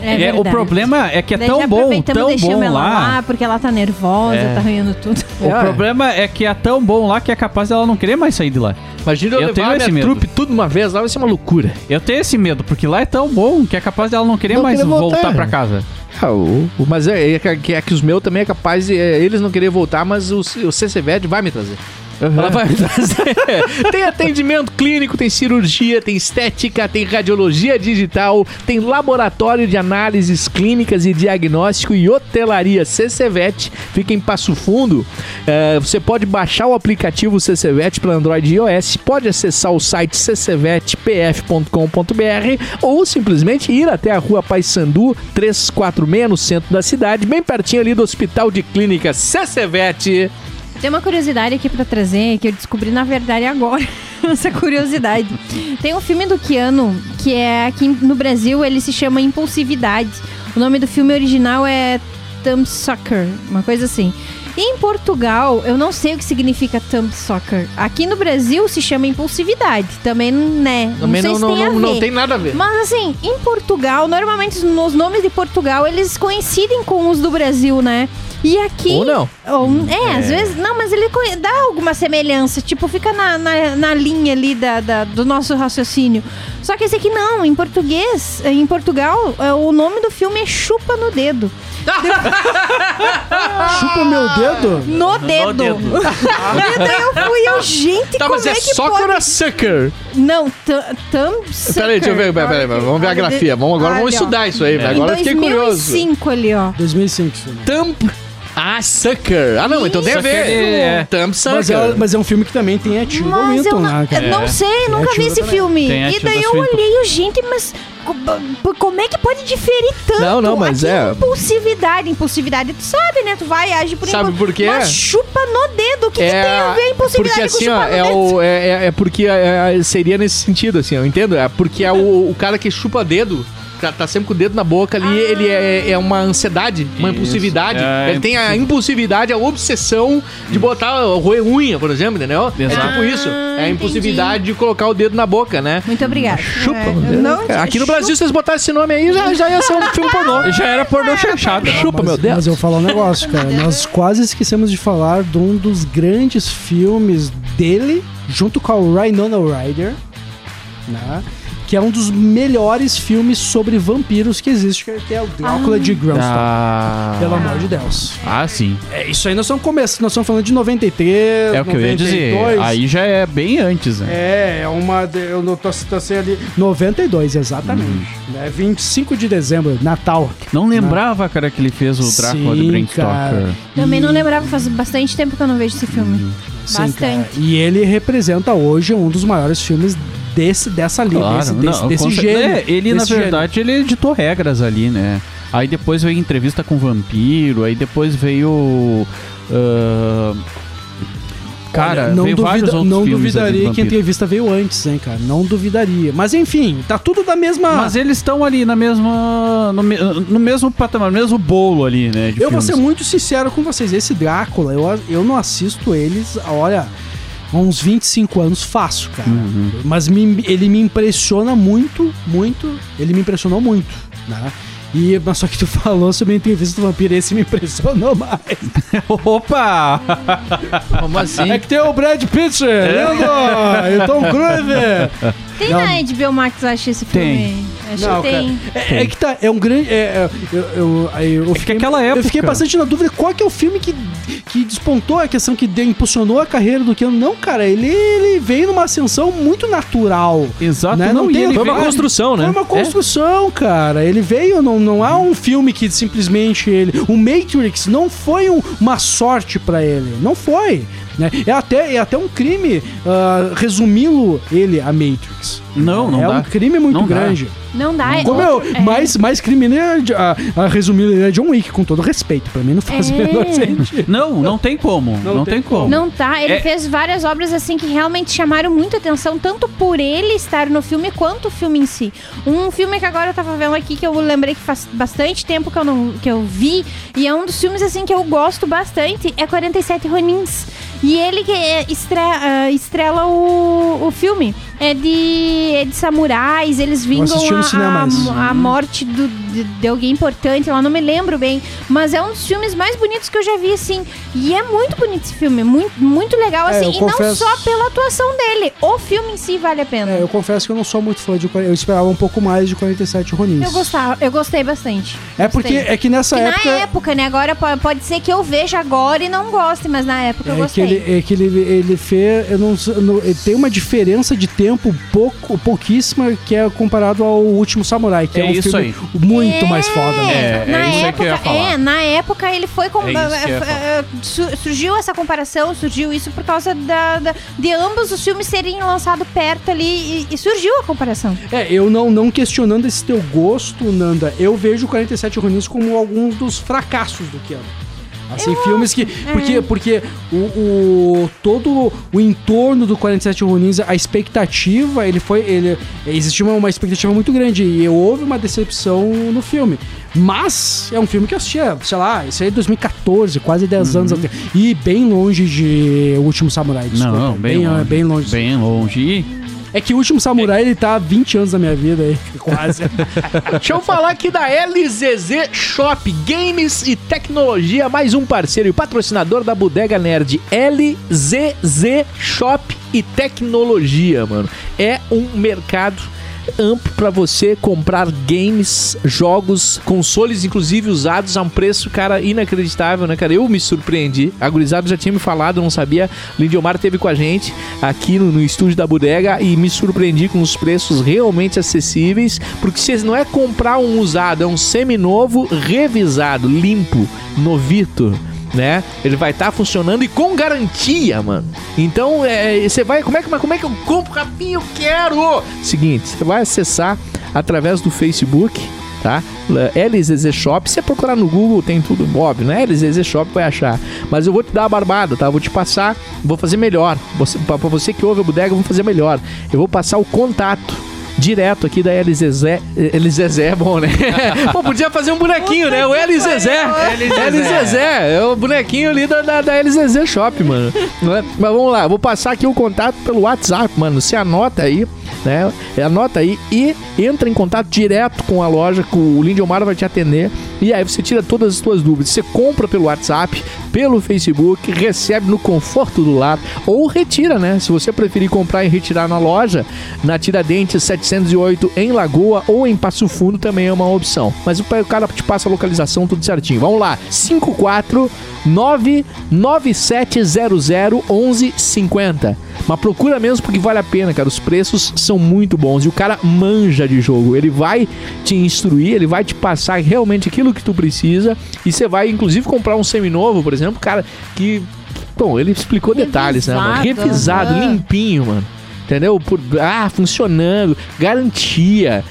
É É, o problema é que é Daí tão bom, tão deixamos bom ela lá. porque ela tá nervosa, É. tá arranhando tudo. O É. problema é que é tão bom lá que é capaz dela não querer mais sair de lá. Imagina eu, Eu levar minha medo. trupe tudo de uma vez, lá vai ser uma loucura. Eu tenho esse medo, porque lá é tão bom que é capaz dela não querer Não mais querer voltar. voltar. pra casa. Ah, o- o- mas é, é que- é que os meus também é capaz de é, eles não querer voltar, mas o, o CCVED vai me trazer. Ela vai tem atendimento clínico, tem cirurgia, tem estética, tem radiologia digital, tem laboratório de análises clínicas e diagnóstico e hotelaria CCVET. Fica em Passo Fundo. É, você pode baixar o aplicativo CCVET para Android e iOS, pode acessar o site ccvetpf.com.br ou simplesmente ir até a rua Paissandu 346 no centro da cidade, bem pertinho ali do Hospital de Clínica CCVET. Tem uma curiosidade aqui pra trazer que eu descobri na verdade agora. Essa curiosidade. Tem um filme do Keanu que é aqui no Brasil, ele se chama Impulsividade. O nome do filme original é Thumb Sucker, uma coisa assim. Em Portugal, eu não sei o que significa thumb sucker. Aqui no Brasil se chama impulsividade. Também, né? Também não não, se tem não, não, não tem nada a ver. Mas assim, em Portugal, normalmente nos nomes de Portugal, eles coincidem com os do Brasil, né? E aqui. Ou não. Ou- é, às vezes. Não, mas ele dá alguma semelhança. Tipo, fica na, na, na linha ali da, da- do nosso raciocínio. Só que esse aqui não. Em português, em Portugal, é, o nome do filme é Chupa no Dedo. Chupa meu dedo? No dedo. dedo. e daí eu fui, eu, gente, Tá, como mas é, é que soccer pode... ou é sucker? Não, th- thumb Peraí, deixa eu ver, peraí, peraí, vamos ver a grafia. Vamos, agora vamos estudar isso aí. Agora eu fiquei curioso. 2005 ali, ó. 2005, filme. Thumb. Ah, sucker. Ah, não, então tem a ver. é. Thumb Mas sucker. é, mas é um filme que também tem a Tilda Mas eu Winton não, lá, cara. eu não sei, nunca vi esse filme. Tem a E Tilda daí eu Swinton. olhei, eu, gente, mas como é que pode diferir tanto? Não, não, mas Aqui, é- Impulsividade, impulsividade, tu sabe, né? Tu vai e age por Sabe impul- por quê? Mas chupa no dedo, o que, que tem a ver impulsividade porque com assim, chupa ó, no é, dedo? o, é, é- é porque é, é- seria nesse sentido, assim, eu entendo. É porque é o, o cara que chupa dedo, tá, tá sempre com o dedo na boca ali, ele é, é uma ansiedade, uma Isso. impulsividade. É, ele tem a impulsividade, a obsessão de botar, roer unha, por exemplo, entendeu? Exato. É tipo isso. É a entendi. impulsividade de colocar o dedo na boca, né? Muito obrigada. Chupa. É, meu Deus. não, Aqui no Brasil, se vocês botassem esse nome aí, já, já ia ser um filme pornô. Já era pornô chanchado. Chupa, mas, meu Deus. Mas eu vou falar um negócio, cara. Nós quase esquecemos de falar de um dos grandes filmes dele, junto com a Rhinona Ryder, né? Que é um dos melhores filmes sobre vampiros que existe, que é o Drácula de Grunstone. Ah, Pelo amor de Deus. ah, sim. É isso aí, nós estamos começando, nós estamos falando de 93, É o que eu ia dizer. 92. Aí já é bem antes, né? É, é uma. de- Eu não tô citando ali. 92, exatamente. Né? 25 de dezembro, Natal. Não lembrava, cara, que ele fez o Drácula Sim, de Bram. Stoker. Também não lembrava, faz bastante tempo que eu não vejo esse filme. Sim, Bastante. cara. E ele representa hoje um dos maiores filmes desse, dessa linha, Claro, desse, não, desse, gênero. é, ele, na desse gênero. verdade, ele editou regras ali, né? Aí depois veio entrevista com vampiro, aí depois veio. ah, cara, não, veio vários duvida, outros não duvidaria que a entrevista veio antes, hein, cara. Não duvidaria. Mas enfim, tá tudo da mesma. Mas eles estão ali na mesma. No, me- no mesmo patamar, no mesmo bolo ali, né? eu vou filmes. ser muito sincero com vocês. Esse Drácula, eu, eu não assisto eles, olha, há uns 25 anos fácil, cara. Uhum. Mas me- ele me impressiona muito, muito. Ele me impressionou muito, né? E, mas só que tu falou sobre a entrevista do vampiro, esse me impressionou mais. Opa! Como assim? É que tem o Brad Pitt, lindo! e o Tom Cruise! Tem Não. na HBO Max, eu acho, esse filme. Acho Não, que tem. É, é que tá, é um grande. é, é, eu, eu, aí eu que fiquei, aquela Eu fiquei época- bastante na dúvida qual que é o filme que, que despontou a questão que impulsionou a carreira do Keanu. Não, cara, ele, ele veio numa ascensão muito natural. Exato, Né? não, Não tem- ele Foi uma construção, né? Foi uma construção, cara. Ele veio, não, não há um filme que simplesmente ele. O Matrix não foi um- uma sorte pra ele. Não foi. Né? É, até, é até um crime ah, resumi-lo ele a Matrix. Não, não é dá. um crime muito Não dá. grande. Não dá. é Como outro- eu, é. mais, mais crime né, a, a resumir ele é John Wick, com todo respeito. Pra mim não faz o É. menor sentido. Não, não tem como. Não, tem, como. Não tá, ele É- fez várias obras assim que realmente chamaram muita atenção, tanto por ele estar no filme quanto o filme em si. Um filme que agora eu tava vendo aqui que eu lembrei que faz bastante tempo que eu não que eu vi e é um dos filmes assim que eu gosto bastante, é 47 Ronins. E ele que é, estre- ah, estrela o, o filme. É de, é de samurais, eles vingam a, cinema a, a morte do, de, de alguém importante, lá não me lembro bem, mas é um dos filmes mais bonitos que eu já vi, assim. E é muito bonito esse filme, muito, muito legal, É, assim. eu E não confesso- só pela atuação dele, o filme em si vale a pena. É, eu confesso que eu não sou muito fã de. Eu esperava um pouco mais de 47 Ronins. Eu gostava, eu gostei bastante. É porque Gostei. é que nessa Que época. na época, né? Agora po- pode ser que eu veja agora e não goste, mas na época eu É que, gostei. ele, é que ele, ele fez. Eu não, eu não- tem uma diferença de tempo pouco, pouquíssima que é comparado ao Último Samurai, que é, É um isso filme aí. muito É, mais foda, né? É, é na isso aí época, que eu ia falar. É, na época ele foi com. É isso eh, su- surgiu essa comparação, surgiu isso por causa da, da- de ambos os filmes serem lançados perto ali e, e surgiu a comparação. É, eu não, não questionando esse teu gosto, Nanda, eu vejo 47 Ronins como alguns dos fracassos do Keanu. Assim, filmes que. Porque, porque o, o- todo o entorno do 47 Ronins, a expectativa, ele foi. Ele, existia uma, uma expectativa muito grande e houve uma decepção no filme. Mas é um filme que eu assistia, sei lá, isso aí é 2014, quase 10 anos atrás. E bem longe de O Último Samurai, desculpa. Não, bem, longe. bem longe. Bem longe. É que o Último Samurai, ele tá há 20 anos da minha vida aí, quase. Deixa eu falar aqui da LZZ Shop Games e Tecnologia, mais um parceiro e patrocinador da Bodega Nerd. LZZ Shop e Tecnologia, mano. É um mercado amplo para você comprar games, jogos, consoles, inclusive usados a um preço, cara, inacreditável, né, cara? Eu me surpreendi. A gurizada já tinha me falado, não sabia. Lindomar teve com a gente aqui no, no estúdio da Bodega e me surpreendi com os preços realmente acessíveis, porque se não é comprar um usado, é um seminovo, revisado, limpo, novito né? Ele vai estar funcionando e com garantia, mano. Então, é, você vai. Como é, que, como é que eu compro rapinho? Eu quero! Seguinte, você vai acessar através do Facebook. Tá? LZZ Shop, se você procurar no Google tem tudo, óbvio, né? LZZ Shop vai achar. Mas eu vou te dar a barbada, tá? Vou te passar, vou fazer melhor. Você, pra, pra você que ouve a bodega, eu vou fazer melhor. Eu vou passar o contato direto aqui da LZZ. LZZ é bom, né? Pô, podia fazer um bonequinho, né? O LZZ. LZZ. É o bonequinho ali da, da, da Shop, mano. É? Mas vamos lá, vou passar aqui o contato pelo WhatsApp, mano. Você anota aí, né? Anota aí e entra em contato direto com a loja, que o Lindomar vai te atender. E aí você tira todas as suas dúvidas. Você compra pelo WhatsApp, pelo Facebook, recebe no conforto do lar ou retira, né? Se você preferir comprar e retirar na loja, na Tiradentes 708 em Lagoa ou em Passo Fundo também é uma opção. Mas o cara te passa a localização tudo certinho. Vamos lá. 549 9700 1150. Mas procura mesmo porque vale a pena, cara. Os preços são muito bons e o cara manja de jogo. Ele vai te instruir, ele vai te passar realmente aquilo que tu precisa e você vai inclusive comprar um seminovo, por exemplo, cara, que bom, ele explicou detalhes, né, mano? Revisado, Revisado, aham. limpinho, mano. Entendeu? Por, ah, funcionando, garantia.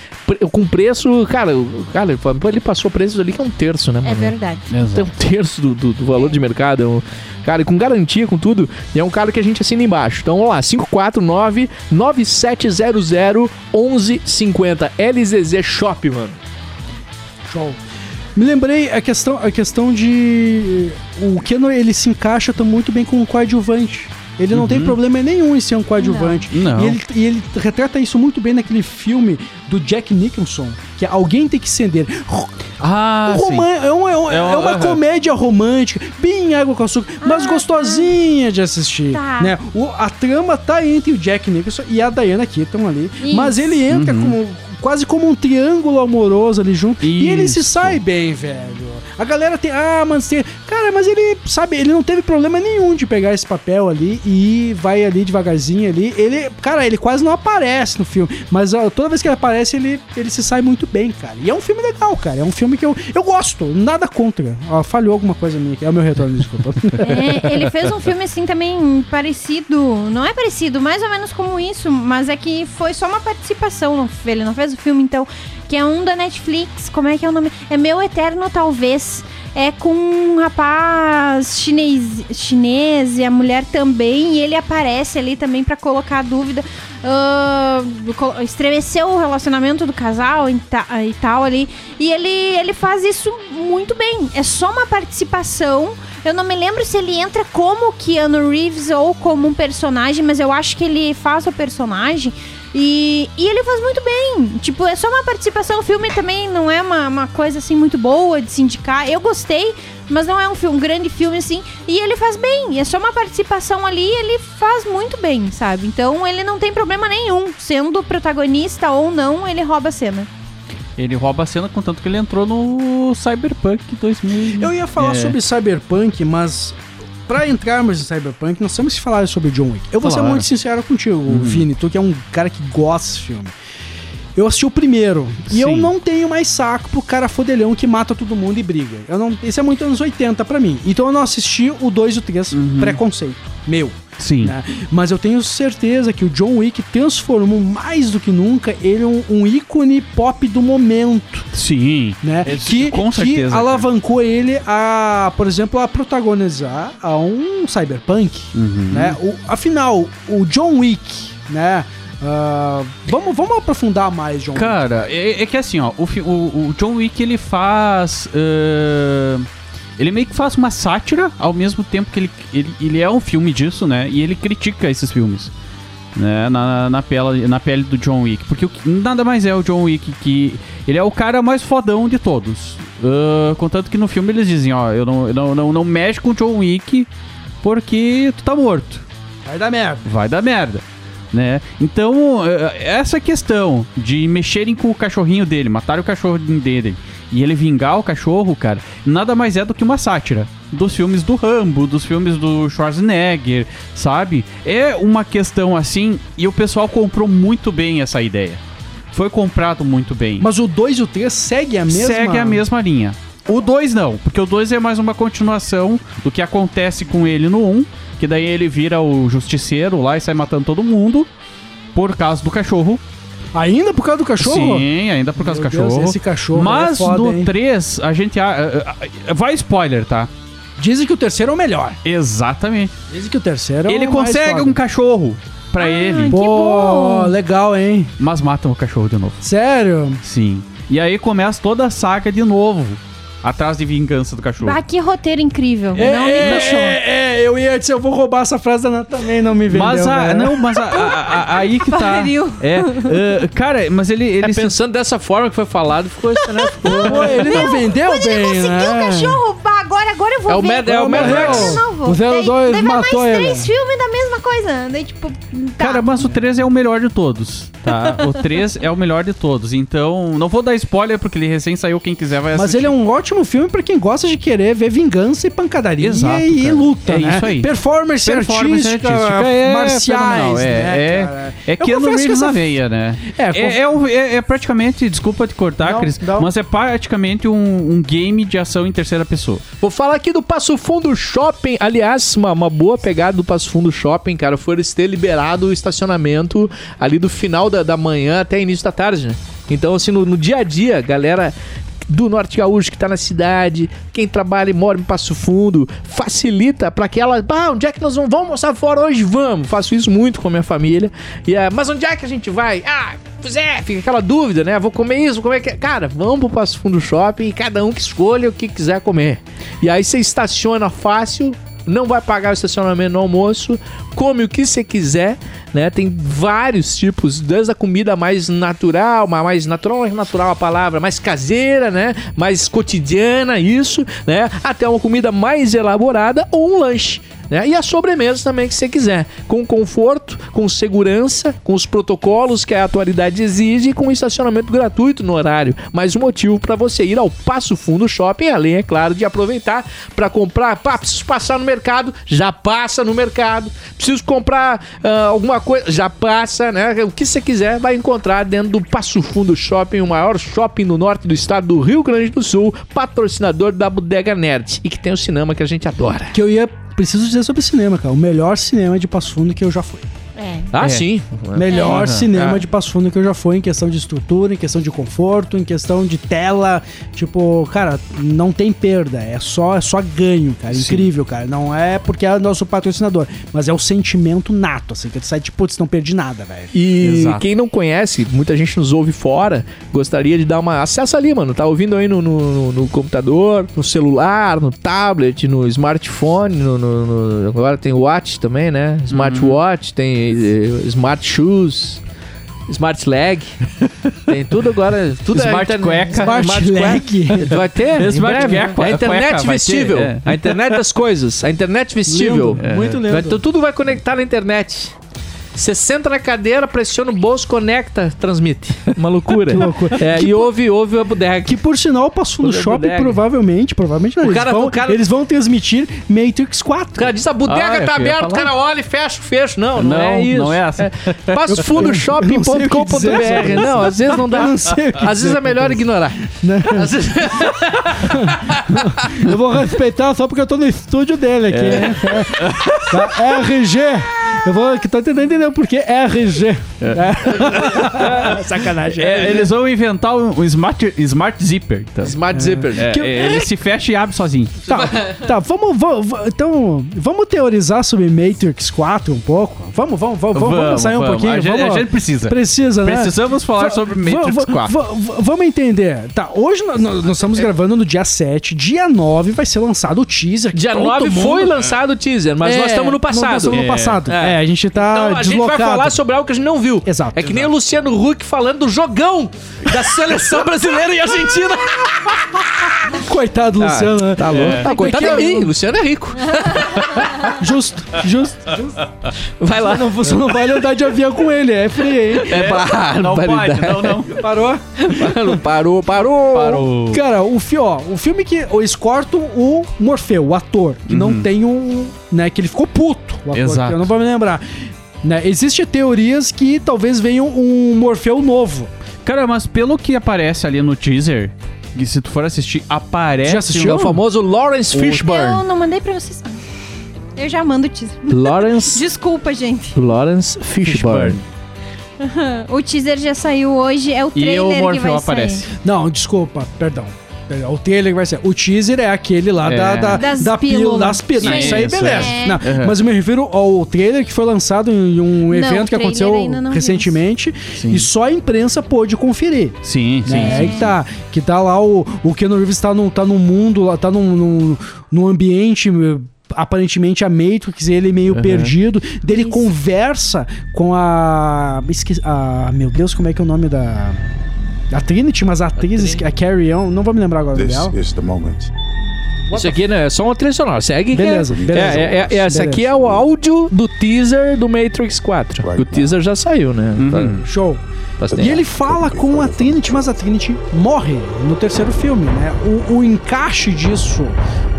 Com preço, cara, cara, ele passou preços ali que é um terço, né, mano? É verdade. Tem um terço do, do- do valor de mercado. é um- cara, e com garantia, com tudo. E é um cara que a gente assina embaixo. Então vamos lá, 549-9700 1150. LZZ Shop, mano. Show. Me lembrei a questão, a questão de. O Keanu ele se encaixa tão muito bem com o coadjuvante. Ele não tem problema nenhum em ser um coadjuvante. Não. E, ele, e ele retrata isso muito bem naquele filme do Jack Nicholson, que é Alguém Tem Que Acender. Ah, sim. É, um- é um- É é um- uma comédia romântica, bem água com açúcar, mas gostosinha de assistir. Tá. Né? O- a trama tá entre o Jack Nicholson e a Diana Keaton ali. Isso. Mas ele entra como, quase como um triângulo amoroso ali junto. E ele se Isso. sai bem, velho. A galera tem. Ah, você. Cara, mas ele, sabe, ele não teve problema nenhum de pegar esse papel ali e vai ali devagarzinho ali. Ele, cara, ele quase não aparece no filme. Mas ó, toda vez que ele aparece, ele, ele se sai muito bem, cara. E é um filme legal, cara. É um filme que eu, eu gosto, nada contra. Ó, falhou alguma coisa minha aqui. É o meu retorno, desculpa. É, ele fez um filme assim também parecido. Não é parecido, mais ou menos como isso, mas é que foi só uma participação. Ele não fez o filme, então. Que é um da Netflix. Como é que é o nome? É Meu Eterno Talvez. É com um rapaz chinês, chinês e a mulher também. E ele aparece ali também pra colocar dúvida. ah, colo- estremeceu o relacionamento do casal e, ta- e tal ali. E ele, ele faz isso muito bem. É só uma participação. Eu não me lembro se ele entra como Keanu Reeves ou como um personagem, mas eu acho que ele faz o personagem. E, e ele faz muito bem. Tipo, é só uma participação. O filme também não é uma, uma coisa assim muito boa de se indicar. Eu gostei, mas não é um, filme, um grande filme assim. E ele faz bem. É só uma participação ali ele faz muito bem, sabe? Então ele não tem problema nenhum. Sendo protagonista ou não, ele rouba a cena. Ele rouba a cena, contanto que ele entrou no Cyberpunk 2000. Eu ia falar É. sobre Cyberpunk, mas pra entrarmos em Cyberpunk, nós temos que falar sobre John Wick. Eu vou ser muito sincero contigo, Uhum. Vini, tu que é um cara que gosta desse filme. Eu assisti o primeiro e eu Sim. não tenho mais saco pro cara fodelhão que mata todo mundo e briga. Eu não, esse é muito anos 80 pra mim. Então eu não assisti o 2 e o 3, Uhum. preconceito. Meu. Sim. né? Mas eu tenho certeza que o John Wick transformou mais do que nunca ele um, um ícone pop do momento Sim. né? Esse- que, com que certeza, cara. alavancou ele a, por exemplo, a protagonizar a um cyberpunk, Uhum. né? O, afinal, o John Wick, né? Ah, vamos, vamos aprofundar mais, John Wick. Cara, é, é que assim, ó, o, o, o John Wick ele faz. ãh, ele meio que faz uma sátira ao mesmo tempo que ele, ele, ele é um filme disso, né? E ele critica esses filmes. Né, na, na, pele, na pele do John Wick. Porque o nada mais é o John Wick que. Ele é o cara mais fodão de todos. Ãh, contanto que no filme eles dizem, ó, eu não, eu não, não, não mexe com o John Wick porque tu tá morto Vai dar merda. vai dar merda. Né? Então, eh, essa questão de mexerem com o cachorrinho dele, matar o cachorrinho dele e ele vingar o cachorro, cara, nada mais é do que uma sátira dos filmes do Rambo, dos filmes do Schwarzenegger, sabe? É uma questão assim e o pessoal comprou muito bem essa ideia. Foi comprado muito bem. Mas o 2 e o 3 seguem a mesma... Segue a mesma linha. O 2 não, porque o 2 é mais uma continuação do que acontece com ele no 1, um, que daí ele vira o justiceiro lá e sai matando todo mundo por causa do cachorro. Ainda por causa do cachorro? Sim, ainda por causa Meu do cachorro. Deus, esse cachorro Mas é foda, no hein? 3, a gente. ah, ah, ah, vai spoiler, tá? Dizem que o terceiro é o melhor. Exatamente. Dizem que o terceiro é ele o mais consegue foda. um cachorro pra ele, Que Pô, bom. legal, hein? mas matam o cachorro de novo. Sério? Sim. E aí começa toda a saga de novo. Atrás de vingança do cachorro. Ah, que roteiro incrível. É, não me é, é, é, eu ia dizer, eu vou roubar essa frase da Ana também, não me vendeu. Mas a, né? não, mas a- a- a- aí que tá. É, ah, cara, mas ele, ele É, se- pensando dessa forma que foi falado, ficou isso, né? Ficou... Pô, ele não vendeu bem, ele conseguiu né? o cachorro, pá, agora, agora eu vou É o ver. Mad- é o Mad Max. O 02 Daí- daí vai matou mais ele. três filmes da mesma coisa. Daí, tipo, tá. Cara, mas o 3 é o melhor de todos, tá? O 3 é o melhor de todos. Então, não vou dar spoiler porque ele recém saiu, quem quiser vai Mas assistir. ele é um ótimo filme pra quem gosta de querer ver vingança e pancadaria Exato, e, cara. luta, É né? isso aí. Performance, Performance artística, artística é marciais, é, né, é, cara? é Eu Keanu confesso que Reeves essa- na veia, né? É, É, conf- é, um- é- é praticamente, desculpa te cortar, Não, Cris, não. mas é praticamente um, um game de ação em terceira pessoa. Vou falar aqui do Passo Fundo Shopping. Aliás, uma, uma boa pegada do Passo Fundo Shopping, cara, foi eles ter liberado o estacionamento ali do final da, da manhã até início da tarde, né? Então, assim, no, no dia a dia, galera do Norte Gaúcho que tá na cidade, quem trabalha e mora em Passo Fundo, facilita pra que ela, ah, onde é que nós vamos, vamos almoçar fora hoje? Vamos. Faço isso muito com a minha família. E, ah, mas onde é que a gente vai? Ah, pois é, fica aquela dúvida, né? Vou comer isso, vou comer aquilo. Cara, vamos pro Passo Fundo Shopping e cada um que escolha o que quiser comer. E aí você estaciona fácil, não vai pagar o estacionamento no almoço, come o que você quiser, né? Tem vários tipos, desde a comida mais natural, ma- mais natural, natural a palavra, mais caseira, né? Mais cotidiana, isso, né? Até uma comida mais elaborada ou um lanche. Né? E a sobremesa também que você quiser, com conforto, com segurança, com os protocolos que a atualidade exige e com estacionamento gratuito no horário. Mais um motivo para você ir ao Passo Fundo Shopping, além, é claro, de aproveitar para comprar. Pá, preciso passar no mercado, já passa no mercado. Preciso comprar ah, alguma coisa, já passa, né? O que você quiser vai encontrar dentro do Passo Fundo Shopping, o maior shopping no norte do estado do Rio Grande do Sul, patrocinador da Bodega Nerd e que tem o cinema que a gente adora. Que eu ia... Preciso dizer sobre cinema, cara. O melhor cinema de Passo Fundo que eu já fui. É. Ah, É. sim. Melhor Aham. cinema Ah. de Passo Fundo que eu já fui em questão de estrutura, em questão de conforto, em questão de tela. Tipo, cara, não tem perda. É só, é só ganho, cara. Sim. Incrível, cara. Não é porque é nosso patrocinador, mas é o sentimento nato, assim, que tu sai tipo, putz, não perdi nada, velho. E Exato. quem não conhece, muita gente nos ouve fora, gostaria de dar uma. Acessa ali, mano. Tá ouvindo aí no, no, no computador, no celular, no tablet, no smartphone, no, no- no- agora tem watch também, né? Smartwatch, tem eh, smart shoes. Smart Leg. Tem tudo agora. Tudo é Smart internet- cueca. Smart leg. cueca. Vai ter? Smart breve. cueca, A internet cueca vestível. ter, é. A internet das coisas. A internet vestível. Lindo, muito lindo. Vai- então tudo vai conectar na internet. Você senta na cadeira, pressiona o bolso, conecta, transmite. Uma loucura. Que loucura. É, Que e ouve, ouve a bodega. Que por sinal passou no é shopping, bodega. provavelmente, provavelmente não. O eles, cara- vão, o cara- eles vão transmitir Matrix 4. O cara diz, a bodega Ah, tá aberta, o cara olha e fecha, fecha. Não, não, Não, é isso. não é assim. Passa fundo não shopping.com.br. Não, às vezes não dá. Não sei Às vezes dizer é melhor ignorar. Né? Às vezes... Eu vou respeitar só porque eu tô no estúdio dele aqui. É. né? Tá? RG. Eu vou que tô tentando entender por que RG. É. Sacanagem. É, eles vão inventar um, um smart, smart zipper. Então. Smart Zipper. É, Que- é, ele se fecha e abre sozinho. Tá, tá vamos, vamos, então, vamos teorizar sobre Matrix 4 um pouco? Vamos, vamos, vamos, vamos, Vamos, sair um vamos. pouquinho. A gente- vamos, a gente precisa. Precisa, né? Precisamos falar Va- sobre Matrix va- 4. va- va- vamos entender. Tá, hoje nós, nós estamos gravando no dia 7. Dia 9 vai ser lançado o teaser. Dia todo 9 mundo- foi lançado o teaser, mas É, nós estamos no Nós passado. estamos no É. passado. É. É, a gente tá Então a gente vai falar sobre algo que a gente não viu. Exato, É que nem exato. o Luciano Huck falando do jogão da seleção brasileira e argentina. Coitado do Luciano, né? Tá louco. Tá, coitado de mim, Luciano é rico. Justo, justo. Vai lá. Não, você não vai andar de avião com ele, é frio, hein? É, para, Não pode, não, não. Parou? Parou, parou. Parou. Cara, o, fi, ó, o filme que eles cortam o Morfeu, o ator, que não tem um. Né, que ele ficou puto. Exato. eu não vou me lembrar. Né, Existem teorias que talvez venha um Morfeu novo. Cara, mas pelo que aparece ali no teaser, que se tu for assistir, aparece. Já assistiu? O famoso Lawrence Eu Fishburne. não mandei pra vocês. Eu já mando o teaser. Lawrence, Desculpa, gente. Lawrence Fishburne. O teaser já saiu hoje, é o E trailer o que vai aparece. sair. Não, desculpa, perdão. Perdão, O trailer que vai ser. O teaser é aquele lá É. da, da, Das da pílula. pílulas. Das. Não, Sim, isso aí, beleza. é. Não, Uhum. Mas eu me refiro ao trailer que foi lançado em um Não, evento o que aconteceu não recentemente. E só a imprensa pôde conferir. Sim, sim. né? sim. Aí que tá, que tá lá o, o Keanu Reeves tá num, tá num mundo, lá, tá num, num, num ambiente aparentemente a Matrix, ele meio perdido, dele Isso. conversa com a, esque- a meu Deus, como é que é o nome da a Trinity, mas a atriz, a Carrie On, não vou me lembrar agora This dela. is the moment. Isso aqui né, é só uma trilha sonora. Segue que é- Beleza, beleza. É, é, é, essa Beleza. aqui é o áudio do teaser do Matrix 4. Right o teaser já saiu, né? Uhum. Show. Tá- tá- E ele fala com a Trinity, mas a Trinity morre no terceiro filme, né? O, o encaixe disso,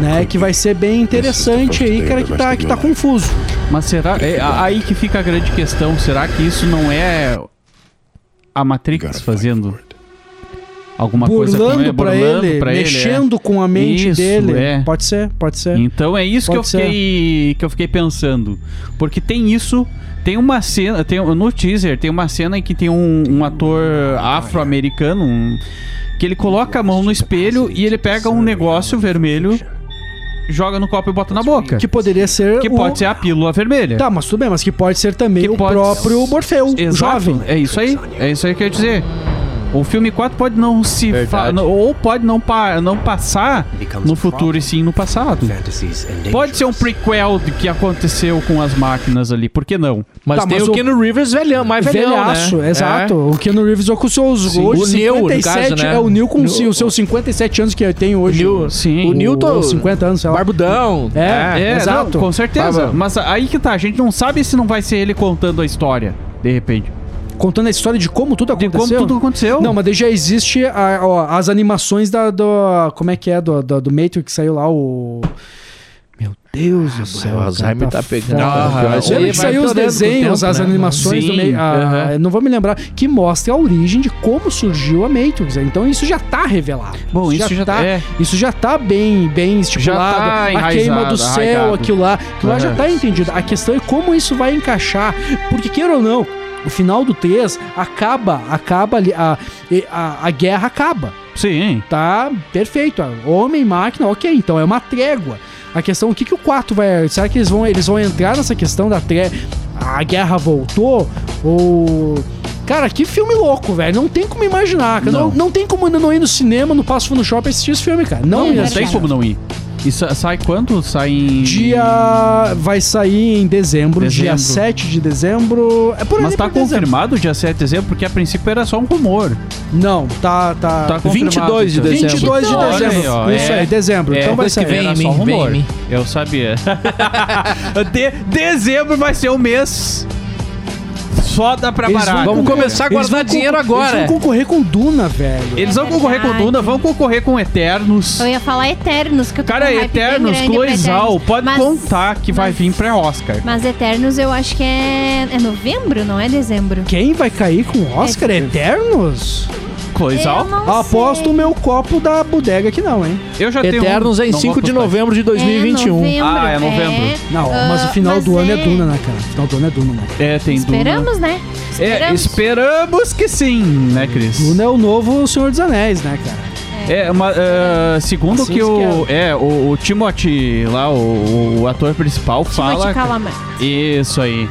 né? Que vai ser bem interessante aí, cara, que tá, que tá confuso. Mas será. É a- aí que fica a grande questão. Será que isso não é a Matrix fazendo alguma coisa com burlando ele, pra burlando ele, pra ele, é. mexendo com a mente Isso, dele. é. Pode ser, pode ser. Então é isso que eu, fiquei, que eu fiquei pensando. Porque tem isso. Tem uma cena. Tem, no teaser, tem uma cena em que tem um, um ator afro-americano. um- que ele coloca a mão no espelho e ele pega um negócio vermelho, joga no copo e bota na boca. Que poderia ser. Que o- pode ser a pílula vermelha. Tá, mas tudo bem, mas que pode ser também Que o pode- próprio Morfeu, Exato. jovem. É isso aí. É isso aí que eu ia dizer. O filme 4 pode não se. Ou pode não, pa- não passar no futuro e sim no passado. Pode ser um prequel do que aconteceu com as máquinas ali, por que não? Mas Tá, tem mas o o- Keanu Reeves velhão, mais velhão, Velhaço, né? exato. É. O Keanu Reeves com seus Sim. hoje O Neo, no 57, caso, né? é o Neil com os seus 57 anos que ele tem O hoje. Neo, Sim. o Newton, Ou 50 anos, sei lá. barbudão. É, É, exato. não, com certeza. Tá, Mas aí que tá, a gente não sabe se não vai ser ele contando a história, de repente. Contando a história de como tudo De aconteceu. como tudo aconteceu. Não, mas daí já existe a- ó, as animações da, do. Como é que é? Do, do, do Matrix que saiu lá, o. Meu Deus do céu. o Alzheimer tá pegando. foda. Ah, isso que saiu os desenhos, tempo, as né? animações do Sim, meio. aham. Não vou me lembrar. Que mostra a origem de como surgiu a Matrix. Então isso já tá revelado. Bom, isso já tá. é. Isso já tá bem, bem estipulado. tá a queima do céu, arraigado. aquilo lá. Aquilo lá já tá entendido. A questão é como isso vai encaixar. Porque, queira ou não, o final do 3 acaba, acaba ali. A, a, a guerra acaba. Sim. Tá perfeito. Homem, máquina, ok. Então é uma trégua. A questão, o que, que o 4 vai. Será que eles vão, eles vão entrar nessa questão da trégua? A guerra voltou? Ou. Cara, que filme louco, velho. Não tem como imaginar. Não. Não. Não, tem como não ir no cinema, no Passo Fundo Shopping assistir esse filme, cara. Não, Não assistir. tem como não ir. E sa- sai quando? Sai em. Dia. Vai sair em dezembro, dia Dezembro. 7 de dezembro. É por Mas ali tá por dezembro. confirmado o dia 7 de dezembro? Porque a princípio era só um rumor. Não, tá. tá... Tá confirmado, 22 de então. dezembro. 22 de Olha dezembro. aí, ó, Isso é- aí, dezembro. é, então vai depois que sair. vem Era só vem em rumor. mim. Eu sabia. De- dezembro vai ser o mês foda pra Eles baralho. Vamos começar a guardar dinheiro agora. Eles vão concorrer com Duna, velho. Eles vão concorrer com. Duna, vão concorrer com Eternos. Eu ia falar Eternos, que eu tô Cara, com um Eternos, Cloizal, Eternos. pode Mas- contar que vai mas- vir pra Oscar. Mas Eternos eu acho que é, é novembro, não é dezembro? Quem vai cair com o Oscar? Eternos? Eu não Aposto o meu copo da bodega que não, hein? Eu já tenho Eternos um, é em não 5 vou de novembro de 2021. É novembro, Ah, é novembro. Não, Ah, mas o final mas do ano é é- Duna, né, cara? O final do ano é Duna, né? É, tem Duna. Esperamos, né? É, esperamos que sim, né, Cris? Duna é o novo Senhor dos Anéis, né, cara? É, uma, ah, segundo Assim que o, é, o, o Timothy, lá, o, o ator principal, fala... Chalamet. Isso aí.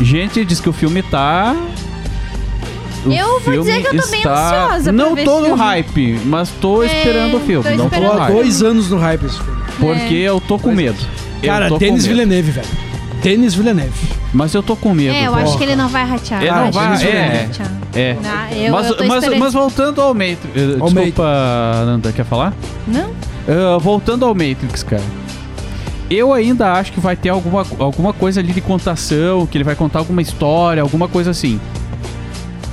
Gente, diz que o filme tá... o Eu vou dizer que eu tô bem ansiosa pra Não ver tô esse no filme. hype, mas tô É, esperando o filme. tô não tô há dois anos no hype esse filme. Porque eu tô com medo. Cara, Denis. Villeneuve, velho. Denis Villeneuve. Mas eu tô com medo. É, eu porra. acho que ele não vai ratear. Ele não vai, é. ratear. É. Ah, eu- mas, eu mas, mas voltando ao Matrix. eh, Ao Desculpa, Nanda, quer falar? Não? Ah, voltando ao Matrix, cara. Eu ainda acho que vai ter alguma, alguma coisa ali de contação, que ele vai contar alguma história, alguma coisa assim.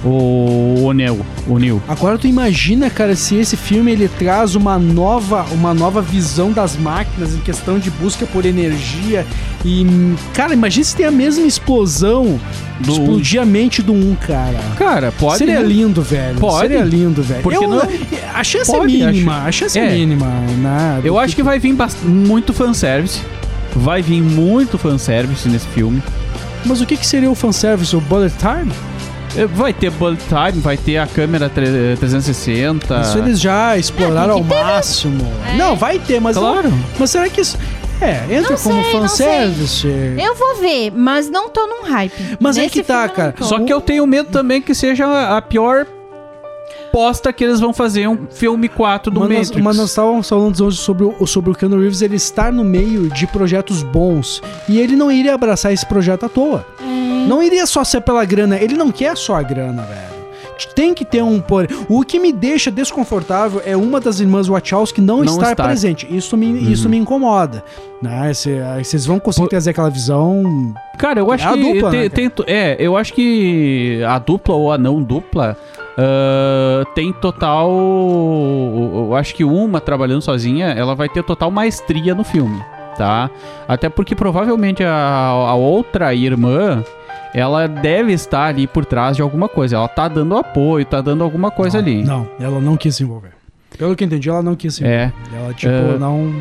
O, o Neo. O Neo. Agora tu imagina, cara, se esse filme ele traz uma nova, uma nova visão das máquinas em questão de busca por energia e, cara, imagina se tem a mesma explosão Do explodir a mente do um, cara. Cara, pode. Seria né? lindo, velho. Pode. Seria lindo, velho. Porque Eu- não- A chance Pode, é mínima. acho- A chance é, É. mínima, né? Eu acho que vai vir bast- muito fanservice. Vai vir muito fanservice nesse filme. Mas o que, que seria o fanservice? O bullet time? Eh, Vai ter bullet time, vai ter a câmera tre- 360. Isso eles já exploraram Ah, ao máximo. É. Não, vai ter, mas. Claro. Mas será que isso. É, entra Não como sei, não fanservice. Eu vou ver, mas não tô num hype. Mas aí Nesse que tá, cara. não. Só que eu tenho medo também que seja a pior posta que eles vão fazer um filme 4 do Mas nós, Matrix. mas nós estávamos falando hoje sobre o, sobre o Keanu Reeves ele estar no meio de projetos bons. E ele não iria abraçar esse projeto à toa. É. Não iria só ser pela grana. Ele não quer só a grana, velho. Tem que ter um por... O que me deixa desconfortável é uma das irmãs Wachowski não, Não estar estar. presente. Isso me, isso me incomoda. Né? Vocês vão conseguir trazer aquela visão. Cara, eu acho É a que dupla, tem, né, tem é, eu acho que a dupla ou a não dupla ah, tem total, eu acho que uma trabalhando sozinha, ela vai ter total maestria no filme, tá? Até porque provavelmente a, a outra irmã ela deve estar ali por trás de alguma coisa. Ela tá dando apoio, tá dando alguma coisa ali. Não, ela não quis se envolver. Pelo que entendi, ela não quis se envolver. É. Ela, tipo, É. não.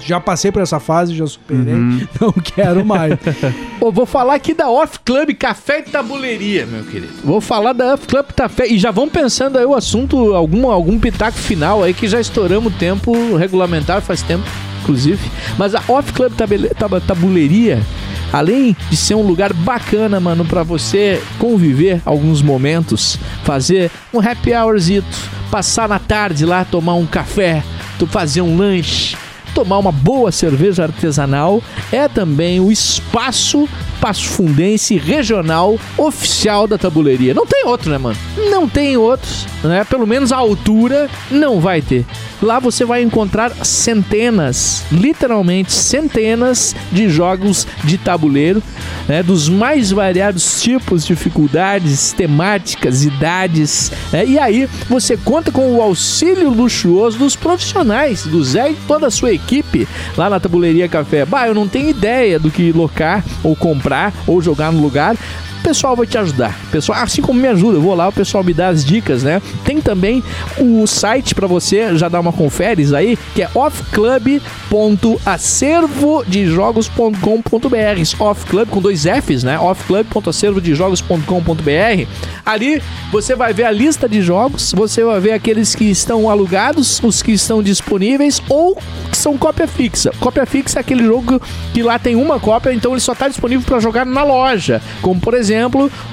Já passei por essa fase, já superei. Uhum. Não quero mais. Vou falar aqui da Off Club Café e Tabuleiria, meu querido. Vou falar da Off Club Café. E já vamos pensando aí o assunto, algum, algum pitaco final aí, que já estouramos o tempo regulamentar faz tempo, inclusive. Mas a Off Club Tabuleiria, além de ser um lugar bacana, mano, pra você conviver alguns momentos, fazer um happy hourzito, passar na tarde lá, tomar um café, fazer um lanche, tomar uma boa cerveja artesanal é também o espaço Passo Fundense regional oficial da tabuleiria. Não tem outro, né, mano? Não tem outros, né? Pelo menos a altura não vai ter. Lá você vai encontrar centenas, literalmente centenas de jogos de tabuleiro, né? Dos mais variados tipos, dificuldades, temáticas, idades. né? E aí você conta com o auxílio luxuoso dos profissionais, do Zé e toda a sua equipe lá na Tabuleiria Café. Bah, eu não tenho ideia do que locar ou comprar ou jogar no lugar. Pessoal vai te ajudar. Pessoal, assim como me ajuda, eu vou lá, o pessoal me dá as dicas, né? Tem também o site para você já dar uma conferes aí, que é offclub.acervodejogos.com.br. Offclub com dois Fs, né? offclub.acervodejogos.com.br. Ali você vai ver a lista de jogos, você vai ver aqueles que estão alugados, os que estão disponíveis ou que são cópia fixa. Cópia fixa é aquele jogo que lá tem uma cópia, então ele só está disponível para jogar na loja, como por exemplo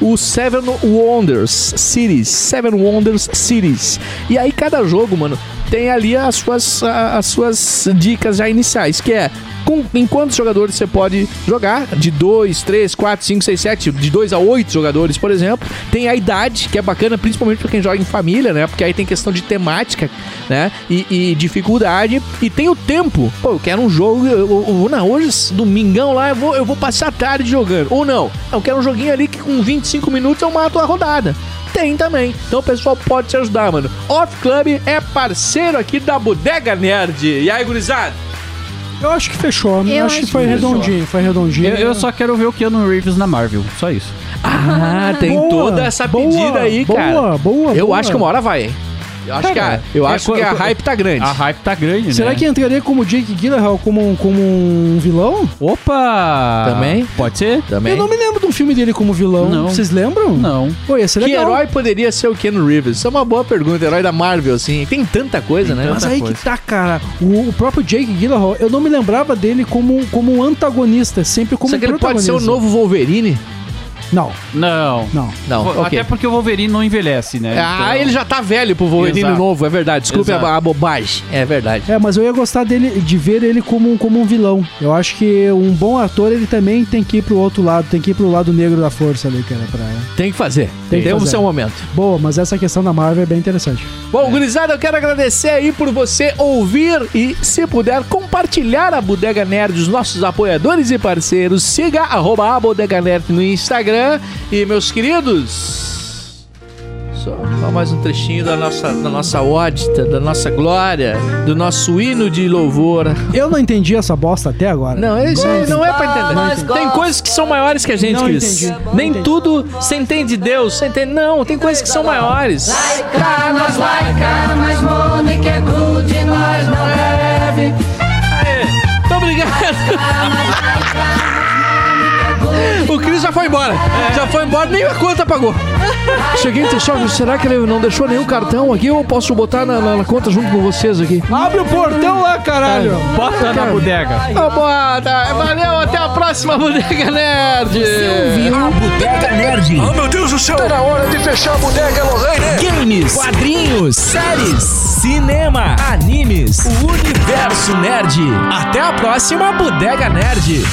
o Seven Wonders Cities, Seven Wonders Cities. E aí cada jogo, mano, tem ali as suas, as suas dicas já iniciais, que é com, em quantos jogadores você pode jogar, de 2, 3, 4, 5, 6, 7, de 2 a 8 jogadores, por exemplo. Tem a idade, que é bacana, principalmente pra quem joga em família, né? Porque aí tem questão de temática, né? E, e dificuldade. E tem o tempo. Pô, eu quero um jogo. Eu, eu- eu- não, hoje, domingão lá, eu vou, eu vou passar a tarde jogando. Ou não, eu quero um joguinho ali que com 25 minutos eu mato a rodada. Tem também. Então o pessoal pode te ajudar, mano. Off Club é parceiro aqui da Bodega Nerd. E aí, gurizada? Eu acho que fechou. Eu, Eu acho que foi fechou. redondinho, foi redondinho. Eu, eu só quero ver o Keanu Reeves na Marvel, só isso. Ah, tem Boa, toda essa boa, pedida aí, boa, cara. boa, eu boa. acho que uma hora vai, hein? Eu acho, que, a, Cara, eu é, acho que qu- a hype tá grande. A hype tá grande, Será né? que entraria como Jake Gyllenhaal como, um- como um vilão? Opa! Também? Pode ser? Também. Eu não me lembro de um filme dele como vilão. Não. Vocês lembram? Não. Pô, ia ser Que legal. herói poderia ser o Ken Reeves? Isso é uma boa pergunta. Herói da Marvel, assim. Tem tanta coisa, né? Mas aí coisa. que tá, cara. O, o próprio Jake Gyllenhaal, eu não me lembrava dele como, como um antagonista, sempre como Será um que ele pode ser o novo Wolverine? Não, Não. não. Não. Até porque o Wolverine não envelhece, né? Ah, Então- ele já tá velho pro Wolverine Exato. novo, é verdade. Desculpe a, a bobagem. É verdade. É, mas eu ia gostar dele, de ver ele como, um- como um vilão. Eu acho que um bom ator, ele também tem que ir pro outro lado, tem que ir pro lado negro da força ali, cara, pra... Tem que fazer. Tem que Tem o fazer. seu momento. Boa, mas essa questão da Marvel é bem interessante. Bom, gurizada, eu quero agradecer aí por você ouvir e, se puder, compartilhar a Bodega Nerd, os nossos apoiadores e parceiros. Siga arroba a Bodega Nerd no Instagram. E, meus queridos, só, só mais um trechinho da nossa, da nossa ódita, da nossa glória, do nosso hino de louvor. Eu não entendi essa bosta até agora. Não, isso aí não é pra entender. Tem coisas que são maiores que a gente, Não Cris. entendi. Nem Entendi. tudo você entende Deus, você entende... Não, tem coisas que são maiores. Laica, nós laica, mas Mônica é good, nós não bebe. Muito obrigado. O Cris já foi embora. Já foi embora, nem a conta pagou. Seguinte, só, será que ele não deixou nenhum cartão aqui ou eu posso botar na, na- na conta junto com vocês aqui? Abre o portão lá, caralho! Bota na bodega. Ah, bota. Valeu, até a próxima, Bodega Nerd. A Bodega Nerd. Oh, meu Deus do céu! Tá na hora de fechar a bodega, Lorraine! Games, quadrinhos, séries, cinema, animes, o universo nerd. Até a próxima Bodega Nerd.